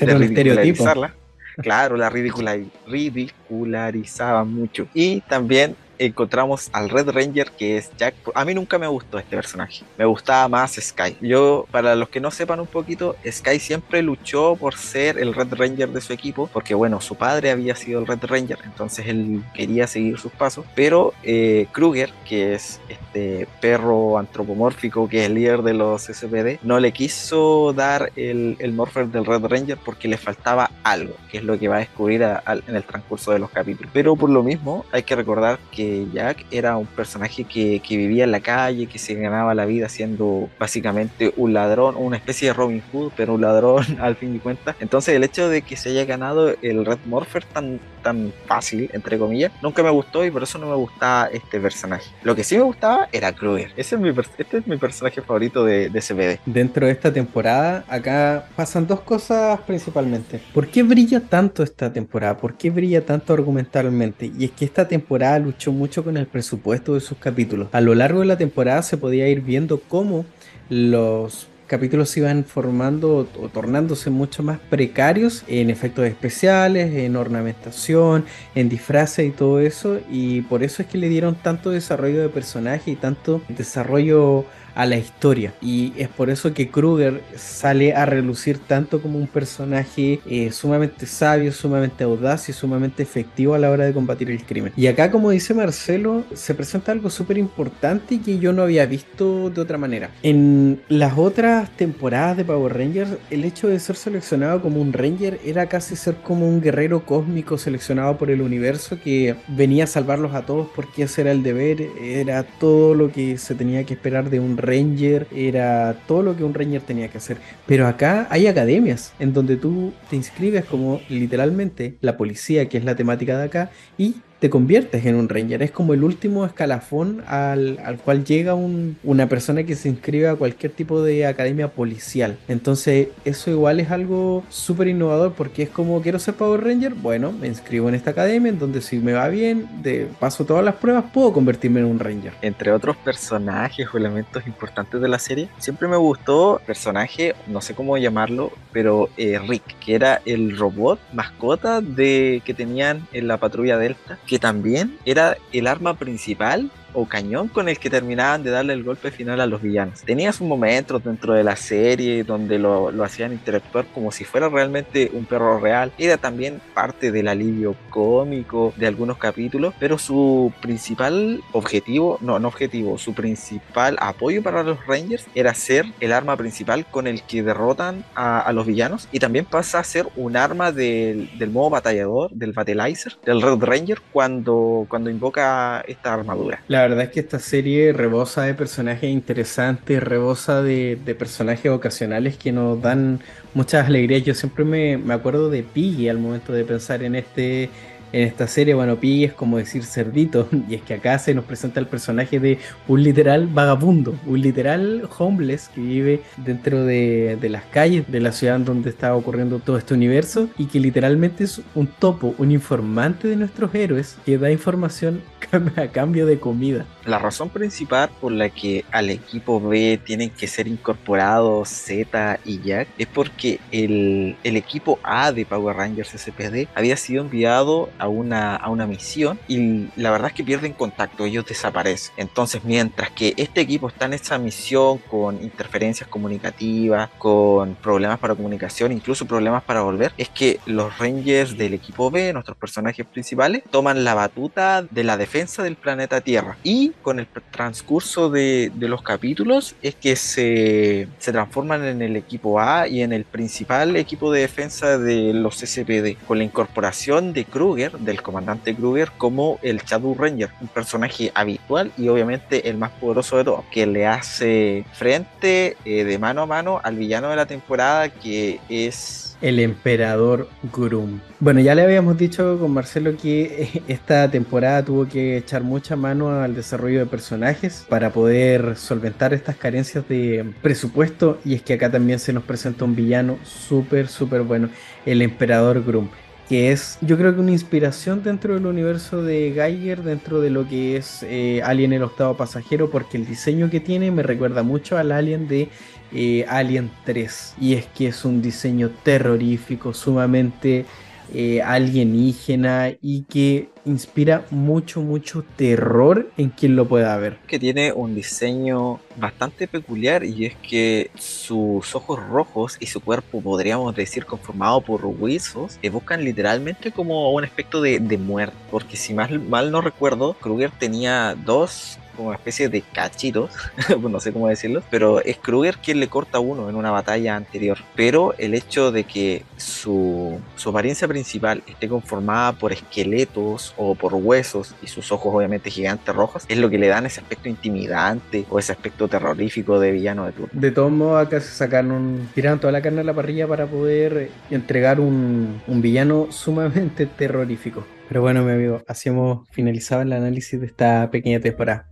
Speaker 1: de Claro, la ridicularizaba mucho. Y también encontramos al Red Ranger que es Jack. A mí nunca me gustó este personaje. Me gustaba más Sky. Yo, para los que no sepan un poquito, Sky siempre luchó por ser el Red Ranger de su equipo, porque bueno, su padre había sido el Red Ranger, entonces él quería seguir sus pasos. Pero eh, Kruger, que es este perro antropomórfico que es el líder de los SPD, no le quiso dar el, el Morpher del Red Ranger porque le faltaba algo, que es lo que va a descubrir en el transcurso de los capítulos. Pero por lo mismo, hay que recordar que Jack era un personaje que, que vivía en la calle, que se ganaba la vida siendo básicamente un ladrón, una especie de Robin Hood, pero un ladrón al fin de cuentas. Entonces el hecho de que se haya ganado el Red Morpher tan, tan fácil, entre comillas, nunca me gustó y por eso no me gustaba este personaje. Lo que sí me gustaba era Kruger. Ese es mi, este es mi personaje favorito de, de CPD.
Speaker 2: Dentro de esta temporada, acá pasan dos cosas principalmente. ¿Por qué brilla tanto esta temporada? ¿Por qué brilla tanto argumentalmente? Y es que esta temporada luchó mucho con el presupuesto de sus capítulos. A lo largo de la temporada se podía ir viendo cómo los capítulos iban formando o, tornándose mucho más precarios en efectos especiales, en ornamentación, en disfraces y todo eso. Y por eso es que le dieron tanto desarrollo de personaje y tanto desarrollo a la historia. Y es por eso que Kruger sale a relucir tanto como un personaje eh, sumamente sabio, sumamente audaz y sumamente efectivo a la hora de combatir el crimen. Y acá, como dice Marcelo, se presenta algo súper importante que yo no había visto de otra manera. En las otras temporadas de Power Rangers, el hecho de ser seleccionado como un Ranger era casi ser como un guerrero cósmico seleccionado por el universo que venía a salvarlos a todos porque ese era el deber, era todo lo que se tenía que esperar de un ranger, era todo lo que un ranger tenía que hacer. Pero acá hay academias en donde tú te inscribes como literalmente la policía, que es la temática de acá, y te conviertes en un ranger. Es como el último escalafón al, cual llega una persona que se inscribe a cualquier tipo de academia policial. Entonces eso igual es algo súper innovador porque es como quiero ser Power Ranger, bueno, me inscribo en esta academia en donde si me va bien, de paso todas las pruebas, puedo convertirme en un ranger.
Speaker 1: Entre otros personajes o elementos importantes de la serie, siempre me gustó personaje, no sé cómo llamarlo, pero eh, Rick, que era el robot mascota de que tenían en la patrulla Delta que también era el arma principal o cañón con el que terminaban de darle el golpe final a los villanos. Tenía sus momentos dentro de la serie donde lo, lo, hacían interactuar como si fuera realmente un perro real. Era también parte del alivio cómico de algunos capítulos, pero su principal objetivo, no, no objetivo, su principal apoyo para los Rangers era ser el arma principal con el que derrotan a, a los villanos y también pasa a ser un arma del, del modo batallador, del Battleizer, del Red Ranger cuando, cuando invoca esta armadura.
Speaker 2: La verdad es que esta serie rebosa de personajes interesantes, rebosa de, personajes ocasionales que nos dan muchas alegrías. Yo siempre me, me acuerdo de Piggy al momento de pensar en este en esta serie, bueno, Piggy es como decir cerdito, y es que acá se nos presenta el personaje de un literal vagabundo, un literal homeless que vive dentro de, las calles de la ciudad donde está ocurriendo todo este universo y que literalmente es un topo, un informante de nuestros héroes que da información a cambio de comida.
Speaker 1: La razón principal por la que al equipo B tienen que ser incorporados Z y Jack es porque el equipo A de Power Rangers SPD había sido enviado a una, a una misión y la verdad es que pierden contacto, ellos desaparecen. Entonces, mientras que este equipo está en esa misión con interferencias comunicativas, con problemas para comunicación, incluso problemas para volver, es que los Rangers del equipo B, nuestros personajes principales, toman la batuta de la defensa del planeta Tierra. Y con el transcurso de, de los capítulos es que se, se transforman en el equipo A y en el principal equipo de defensa de los SPD, con la incorporación de Kruger del comandante Kruger, como el Shadow Ranger, un personaje habitual y obviamente el más poderoso de todos, que le hace frente eh, de mano a mano al villano de la temporada que es
Speaker 2: el emperador Grum. Bueno, ya le habíamos dicho con Marcelo que esta temporada tuvo que echar mucha mano al desarrollo de personajes para poder solventar estas carencias de presupuesto y es que acá también se nos presenta un villano súper, súper bueno, el emperador Grum que es yo creo que una inspiración dentro del universo de Geiger, dentro de lo que es eh, Alien el octavo pasajero, porque el diseño que tiene me recuerda mucho al Alien de eh, Alien 3, y es que es un diseño terrorífico, sumamente eh, alienígena y que inspira mucho, mucho terror en quien lo pueda ver.
Speaker 1: Que tiene un diseño bastante peculiar y es que sus ojos rojos y su cuerpo, podríamos decir, conformado por huesos, evocan literalmente como un aspecto de, de muerte. Porque si mal, mal no recuerdo, Kruger tenía dos como especie de cachitos, no sé cómo decirlo, pero es Kruger quien le corta uno en una batalla anterior. Pero el hecho de que su, su apariencia principal esté conformada por esqueletos o por huesos y sus ojos obviamente gigantes rojos es lo que le dan ese aspecto intimidante o ese aspecto terrorífico de villano de turno.
Speaker 2: De todos modos acá se sacaron, tiraron toda la carne a la parrilla para poder entregar un, un villano sumamente terrorífico. Pero bueno, mi amigo, así hemos finalizado el análisis de esta pequeña temporada.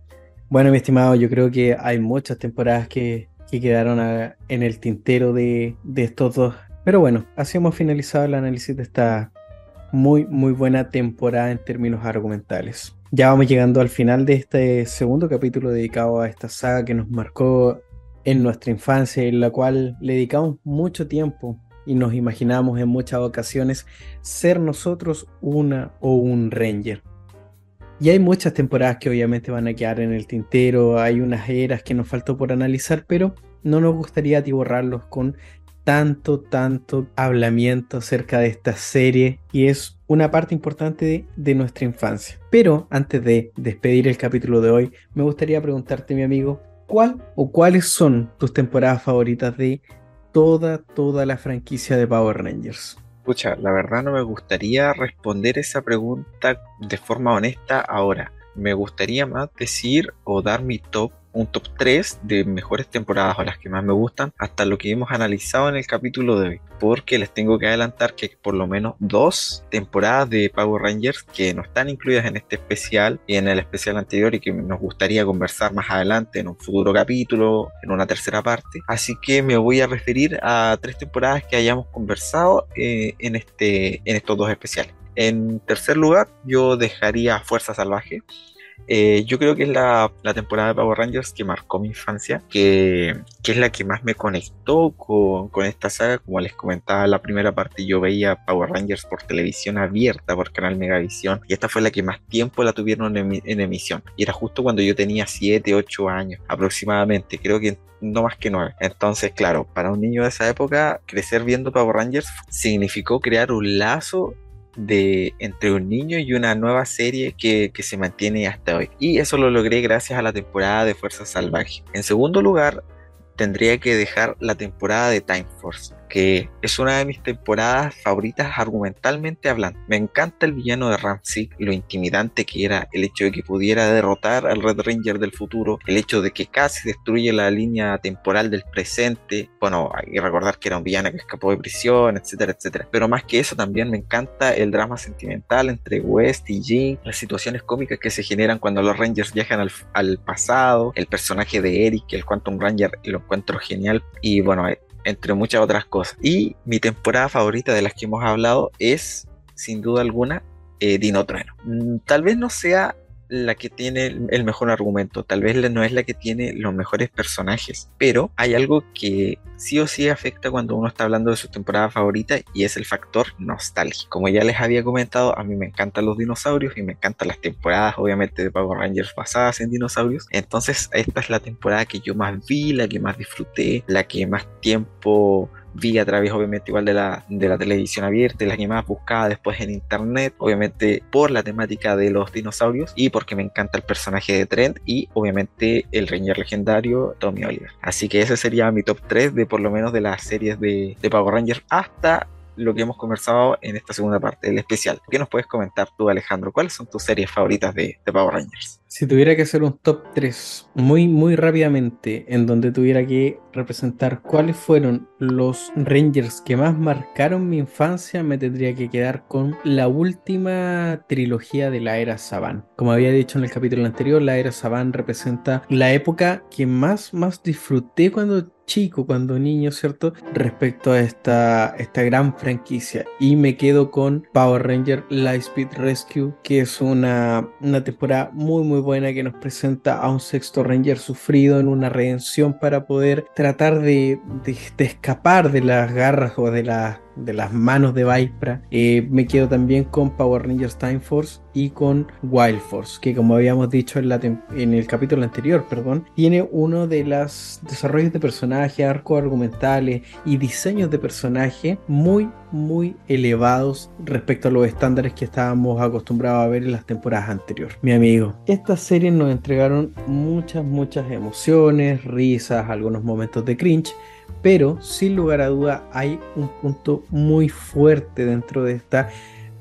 Speaker 2: Bueno, mi estimado, yo creo que hay muchas temporadas que, que quedaron en el tintero de, de, estos dos. Pero bueno, así hemos finalizado el análisis de esta muy, muy buena temporada en términos argumentales. Ya vamos llegando al final de este segundo capítulo dedicado a esta saga que nos marcó en nuestra infancia, en la cual le dedicamos mucho tiempo y nos imaginamos en muchas ocasiones ser nosotros una o un ranger. Y hay muchas temporadas que obviamente van a quedar en el tintero, hay unas eras que nos faltó por analizar, pero no nos gustaría atiborrarlos con tanto, tanto hablamiento acerca de esta serie y es una parte importante de, de, nuestra infancia. Pero antes de despedir el capítulo de hoy, me gustaría preguntarte, mi amigo, ¿cuál o cuáles son tus temporadas favoritas de toda, toda la franquicia de Power Rangers?
Speaker 1: Escucha, la verdad no me gustaría responder esa pregunta de forma honesta ahora. Me gustaría más decir o dar mi top un top 3 de mejores temporadas o las que más me gustan hasta lo que hemos analizado en el capítulo de hoy. Porque les tengo que adelantar que por lo menos dos temporadas de Power Rangers que no están incluidas en este especial y en el especial anterior y que nos gustaría conversar más adelante en un futuro capítulo, en una tercera parte. Así que me voy a referir a tres temporadas que hayamos conversado eh, en, este, en estos dos especiales. En tercer lugar, yo dejaría Fuerza Salvaje eh, yo creo que es la, la, temporada de Power Rangers que marcó mi infancia, que, que es la que más me conectó con, con, esta saga. Como les comentaba en la primera parte, yo veía Power Rangers por televisión abierta, por canal Megavisión, y esta fue la que más tiempo la tuvieron en, en emisión. Y era justo cuando yo tenía 7, 8 años aproximadamente, creo que no más que 9. Entonces, claro, para un niño de esa época, crecer viendo Power Rangers significó crear un lazo de entre un niño y una nueva serie que, que, se mantiene hasta hoy. Y eso lo logré gracias a la temporada de Fuerza Salvaje. En segundo lugar, tendría que dejar la temporada de Time Force que es una de mis temporadas favoritas argumentalmente hablando. Me encanta el villano de Ramsey, lo intimidante que era, el hecho de que pudiera derrotar al Red Ranger del futuro, el hecho de que casi destruye la línea temporal del presente, bueno, hay que recordar que era un villano que escapó de prisión, etcétera, etcétera. Pero más que eso también me encanta el drama sentimental entre West y Jean, las situaciones cómicas que se generan cuando los Rangers viajan al, pasado, el personaje de Eric, el Quantum Ranger, lo encuentro genial y bueno, entre muchas otras cosas. Y mi temporada favorita de las que hemos hablado es, sin duda alguna, eh, Dino Trueno. Mm, tal vez no sea la que tiene el mejor argumento, tal vez no es la que tiene los mejores personajes, pero hay algo que sí o sí afecta cuando uno está hablando de su temporada favorita y es el factor nostalgia. Como ya les había comentado, a mí me encantan los dinosaurios y me encantan las temporadas, obviamente, de Power Rangers basadas en dinosaurios. Entonces, esta es la temporada que yo más vi, la que más disfruté, la que más tiempo vi a través obviamente igual de la, de la televisión abierta, la que más buscaba después en internet, obviamente por la temática de los dinosaurios y porque me encanta el personaje de Trent y obviamente el Ranger legendario Tommy Oliver. Así que ese sería mi top 3 de por lo menos de las series de, de Power Rangers hasta lo que hemos conversado en esta segunda parte del especial. ¿Qué nos puedes comentar tú, Alejandro? ¿Cuáles son tus series favoritas de, de Power Rangers?
Speaker 2: Si tuviera que hacer un top 3 muy, muy rápidamente, en donde tuviera que representar cuáles fueron los Rangers que más marcaron mi infancia, me tendría que quedar con la última trilogía de la era Saban. Como había dicho en el capítulo anterior, la era Saban representa la época que más, más disfruté cuando chico, cuando niño, ¿cierto? Respecto a esta, esta gran franquicia. Y me quedo con Power Ranger Lightspeed Rescue, que es una, una temporada muy, muy buena que nos presenta a un sexto Ranger sufrido en una redención para poder tratar de, de, de escapar de las garras o de, la, de las manos de Vipra. Eh, me quedo también con Power Rangers Time Force y con Wild Force, que como habíamos dicho en, la en el capítulo anterior, perdón, tiene uno de los desarrollos de personaje, arcos argumentales y diseños de personaje muy, muy elevados respecto a los estándares que estábamos acostumbrados a ver en las temporadas anteriores. Mi amigo, estas series nos entregaron muchas, muchas emociones, risas, algunos momentos de cringe pero sin lugar a duda hay un punto muy fuerte dentro de esta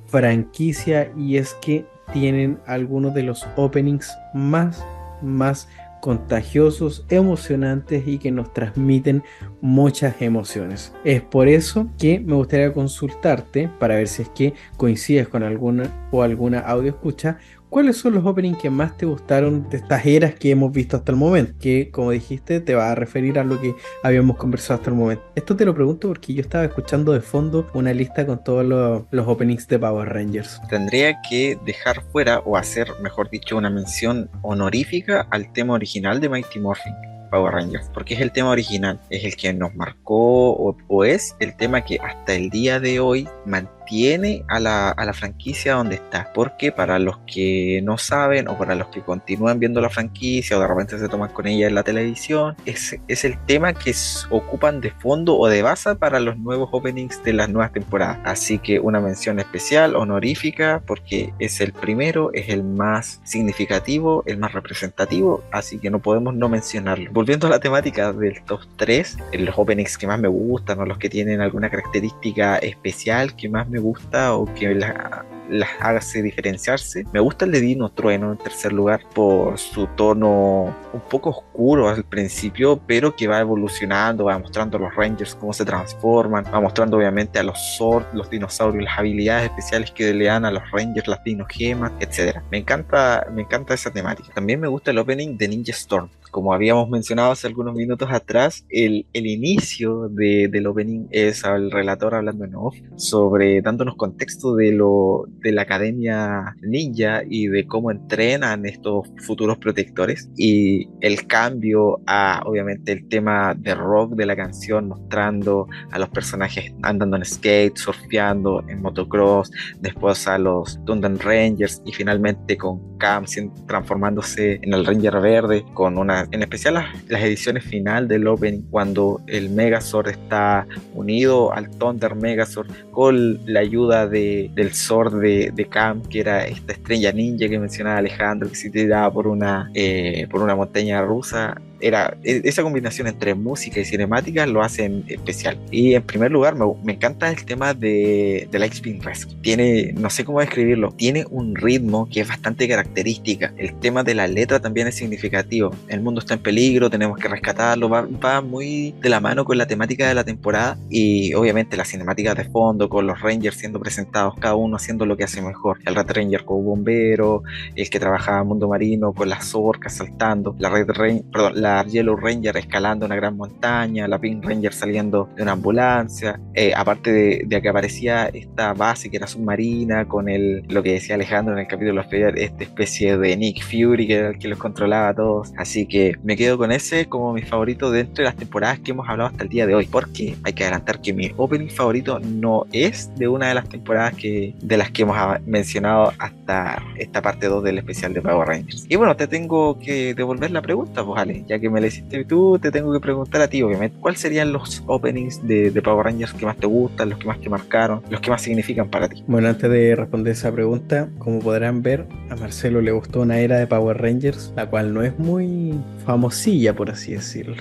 Speaker 2: franquicia y es que tienen algunos de los openings más, más contagiosos, emocionantes y que nos transmiten muchas emociones. Es por eso que me gustaría consultarte para ver si es que coincides con alguna o alguna audio escucha ¿Cuáles son los openings que más te gustaron de estas eras que hemos visto hasta el momento? Que, como dijiste, te va a referir a lo que habíamos conversado hasta el momento. Esto te lo pregunto porque yo estaba escuchando de fondo una lista con todos los, openings de Power Rangers.
Speaker 1: Tendría que dejar fuera o hacer, mejor dicho, una mención honorífica al tema original de Mighty Morphin. Power Rangers, porque es el tema original, es el que nos marcó o, o es el tema que hasta el día de hoy mantiene tiene a la, a la, franquicia donde está. Porque para los que no saben o para los que continúan viendo la franquicia o de repente se toman con ella en la televisión, es, es el tema que ocupan de fondo o de base para los nuevos openings de las nuevas temporadas. Así que una mención especial, honorífica, porque es el primero, es el más significativo, el más representativo, así que no podemos no mencionarlo. Volviendo a la temática del top 3, los openings que más me gustan o los que tienen alguna característica especial que más me gusta o que la, las hace diferenciarse. Me gusta el de Dino Trueno en tercer lugar por su tono un poco oscuro al principio, pero que va evolucionando, va mostrando a los Rangers cómo se transforman, va mostrando obviamente a los Sword, los dinosaurios, las habilidades especiales que le dan a los Rangers, las dinogemas, etc. Me encanta, me encanta esa temática. También me gusta el opening de Ninja Storm como habíamos mencionado hace algunos minutos atrás, el, el inicio de, del opening es el relator hablando en off sobre dándonos contexto de, lo, de la academia ninja y de cómo entrenan estos futuros protectores. Y el cambio a obviamente el tema de rock de la canción mostrando a los personajes andando en skate, surfeando en motocross, después a los Dundan Rangers y finalmente con Cam transformándose en el Ranger verde con una en especial las, ediciones final del Open, cuando el Megazord está unido al Thunder Megazord con la ayuda de, del Sword de, de Cam, que era esta estrella ninja que mencionaba Alejandro, que se tiraba por una, eh, por una montaña rusa era e, esa combinación entre música y cinemática lo hacen especial. Y en primer lugar, me, encanta el tema de, de Lightspin Rescue. Tiene, no sé cómo describirlo, tiene un ritmo que es bastante característica. El tema de la letra también es significativo. El mundo está en peligro, tenemos que rescatarlo. Va, va muy de la mano con la temática de la temporada y obviamente las cinemáticas de fondo con los Rangers siendo presentados, cada uno haciendo lo que hace mejor. El Red Ranger como bombero, el que trabajaba en mundo marino con las orcas saltando, la Red Ranger, perdón, la Yellow Ranger escalando una gran montaña, la Pink Ranger saliendo de una ambulancia, eh, aparte de, que aparecía esta base que era submarina con el, lo que decía Alejandro en el capítulo anterior, esta especie de Nick Fury que era el que los controlaba a todos, así que me quedo con ese como mi favorito dentro de las temporadas que hemos hablado hasta el día de hoy, porque hay que adelantar que mi opening favorito no es de una de las temporadas que, de las que hemos mencionado hasta esta parte 2 del especial de Power Rangers. Y bueno, te tengo que devolver la pregunta, pues Ale, ya que me la hiciste tú, te tengo que preguntar a ti, obviamente, ¿cuáles serían los openings de, Power Rangers que más te gustan, los que más te marcaron, los que más significan para ti?
Speaker 2: Bueno, antes de responder esa pregunta, como podrán ver, a Marcelo le gustó una era de Power Rangers, la cual no es muy famosilla, por así decirlo.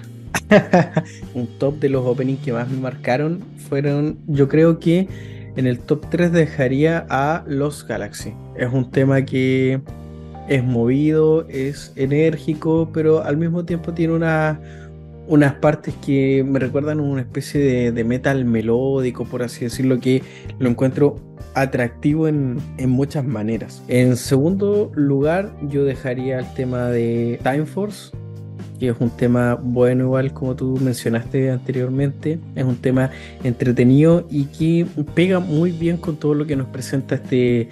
Speaker 2: un top de los openings que más me marcaron fueron, yo creo que en el top 3 dejaría a Los Galaxy. Es un tema que es movido, es enérgico, pero al mismo tiempo tiene unas partes que me recuerdan una especie de, metal melódico, por así decirlo, que lo encuentro atractivo en, muchas maneras. En segundo lugar, yo dejaría el tema de Time Force, que es un tema bueno igual como tú mencionaste anteriormente, es un tema entretenido y que pega muy bien con todo lo que nos presenta este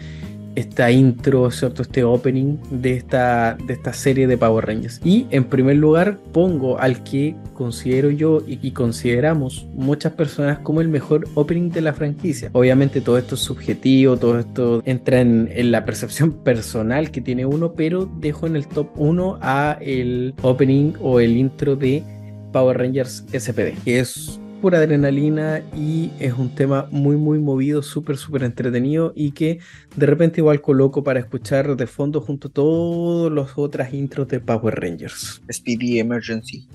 Speaker 2: esta intro, ¿cierto? Este opening de esta, de esta serie de Power Rangers. Y en primer lugar pongo al que considero yo y, consideramos muchas personas como el mejor opening de la franquicia. Obviamente todo esto es subjetivo, todo esto entra en, en la percepción personal que tiene uno, pero dejo en el top 1 a el opening o el intro de Power Rangers SPD, que es pura adrenalina y es un tema muy muy movido, súper súper entretenido y que de repente igual coloco para escuchar de fondo junto a todos los otras intros de Power Rangers.
Speaker 1: Speedy Emergency.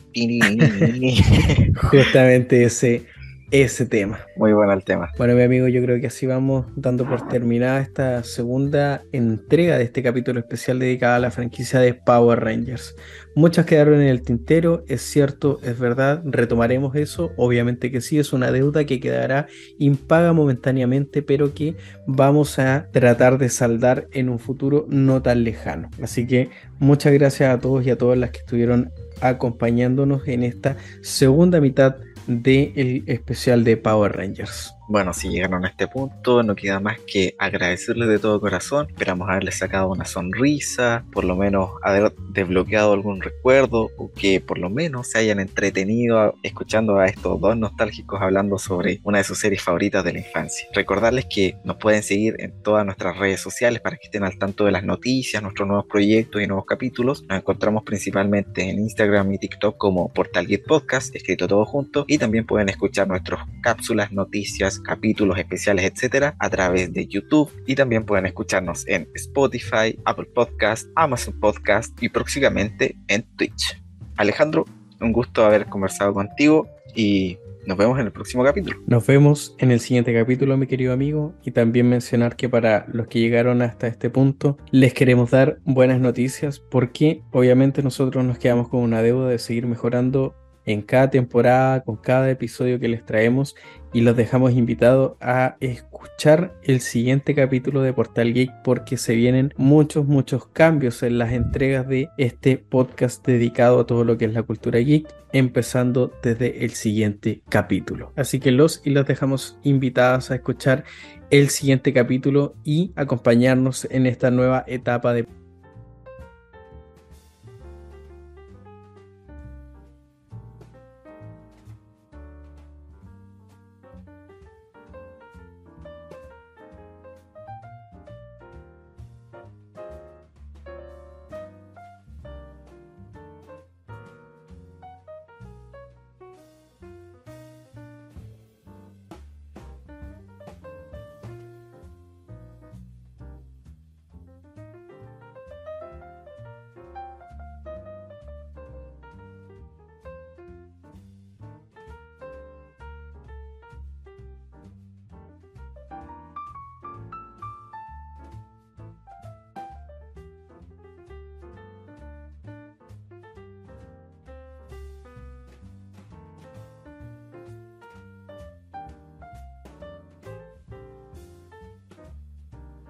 Speaker 2: Justamente ese ese tema.
Speaker 1: Muy bueno el tema.
Speaker 2: Bueno, mi amigo, yo creo que así vamos dando por terminada esta segunda entrega de este capítulo especial dedicado a la franquicia de Power Rangers. Muchas quedaron en el tintero, es cierto, es verdad, retomaremos eso, obviamente que sí, es una deuda que quedará impaga momentáneamente, pero que vamos a tratar de saldar en un futuro no tan lejano. Así que muchas gracias a todos y a todas las que estuvieron acompañándonos en esta segunda mitad del especial de Power Rangers.
Speaker 1: Bueno, si llegaron a este punto, no queda más que agradecerles de todo corazón. Esperamos haberles sacado una sonrisa, por lo menos haber desbloqueado algún recuerdo o que por lo menos se hayan entretenido escuchando a estos dos nostálgicos hablando sobre una de sus series favoritas de la infancia. Recordarles que nos pueden seguir en todas nuestras redes sociales para que estén al tanto de las noticias, nuestros nuevos proyectos y nuevos capítulos. Nos encontramos principalmente en Instagram y TikTok como Portal Podcast, escrito todo junto, y también pueden escuchar nuestras cápsulas, noticias, capítulos especiales, etcétera, a través de YouTube y también pueden escucharnos en Spotify, Apple Podcast, Amazon Podcast y próximamente en Twitch. Alejandro, un gusto haber conversado contigo y nos vemos en el próximo capítulo.
Speaker 2: Nos vemos en el siguiente capítulo, mi querido amigo. Y también mencionar que para los que llegaron hasta este punto, les queremos dar buenas noticias porque obviamente nosotros nos quedamos con una deuda de seguir mejorando en cada temporada, con cada episodio que les traemos y los dejamos invitados a escuchar el siguiente capítulo de Portal Geek porque se vienen muchos, muchos cambios en las entregas de este podcast dedicado a todo lo que es la cultura geek, empezando desde el siguiente capítulo. Así que los y los dejamos invitados a escuchar el siguiente capítulo y acompañarnos en esta nueva etapa de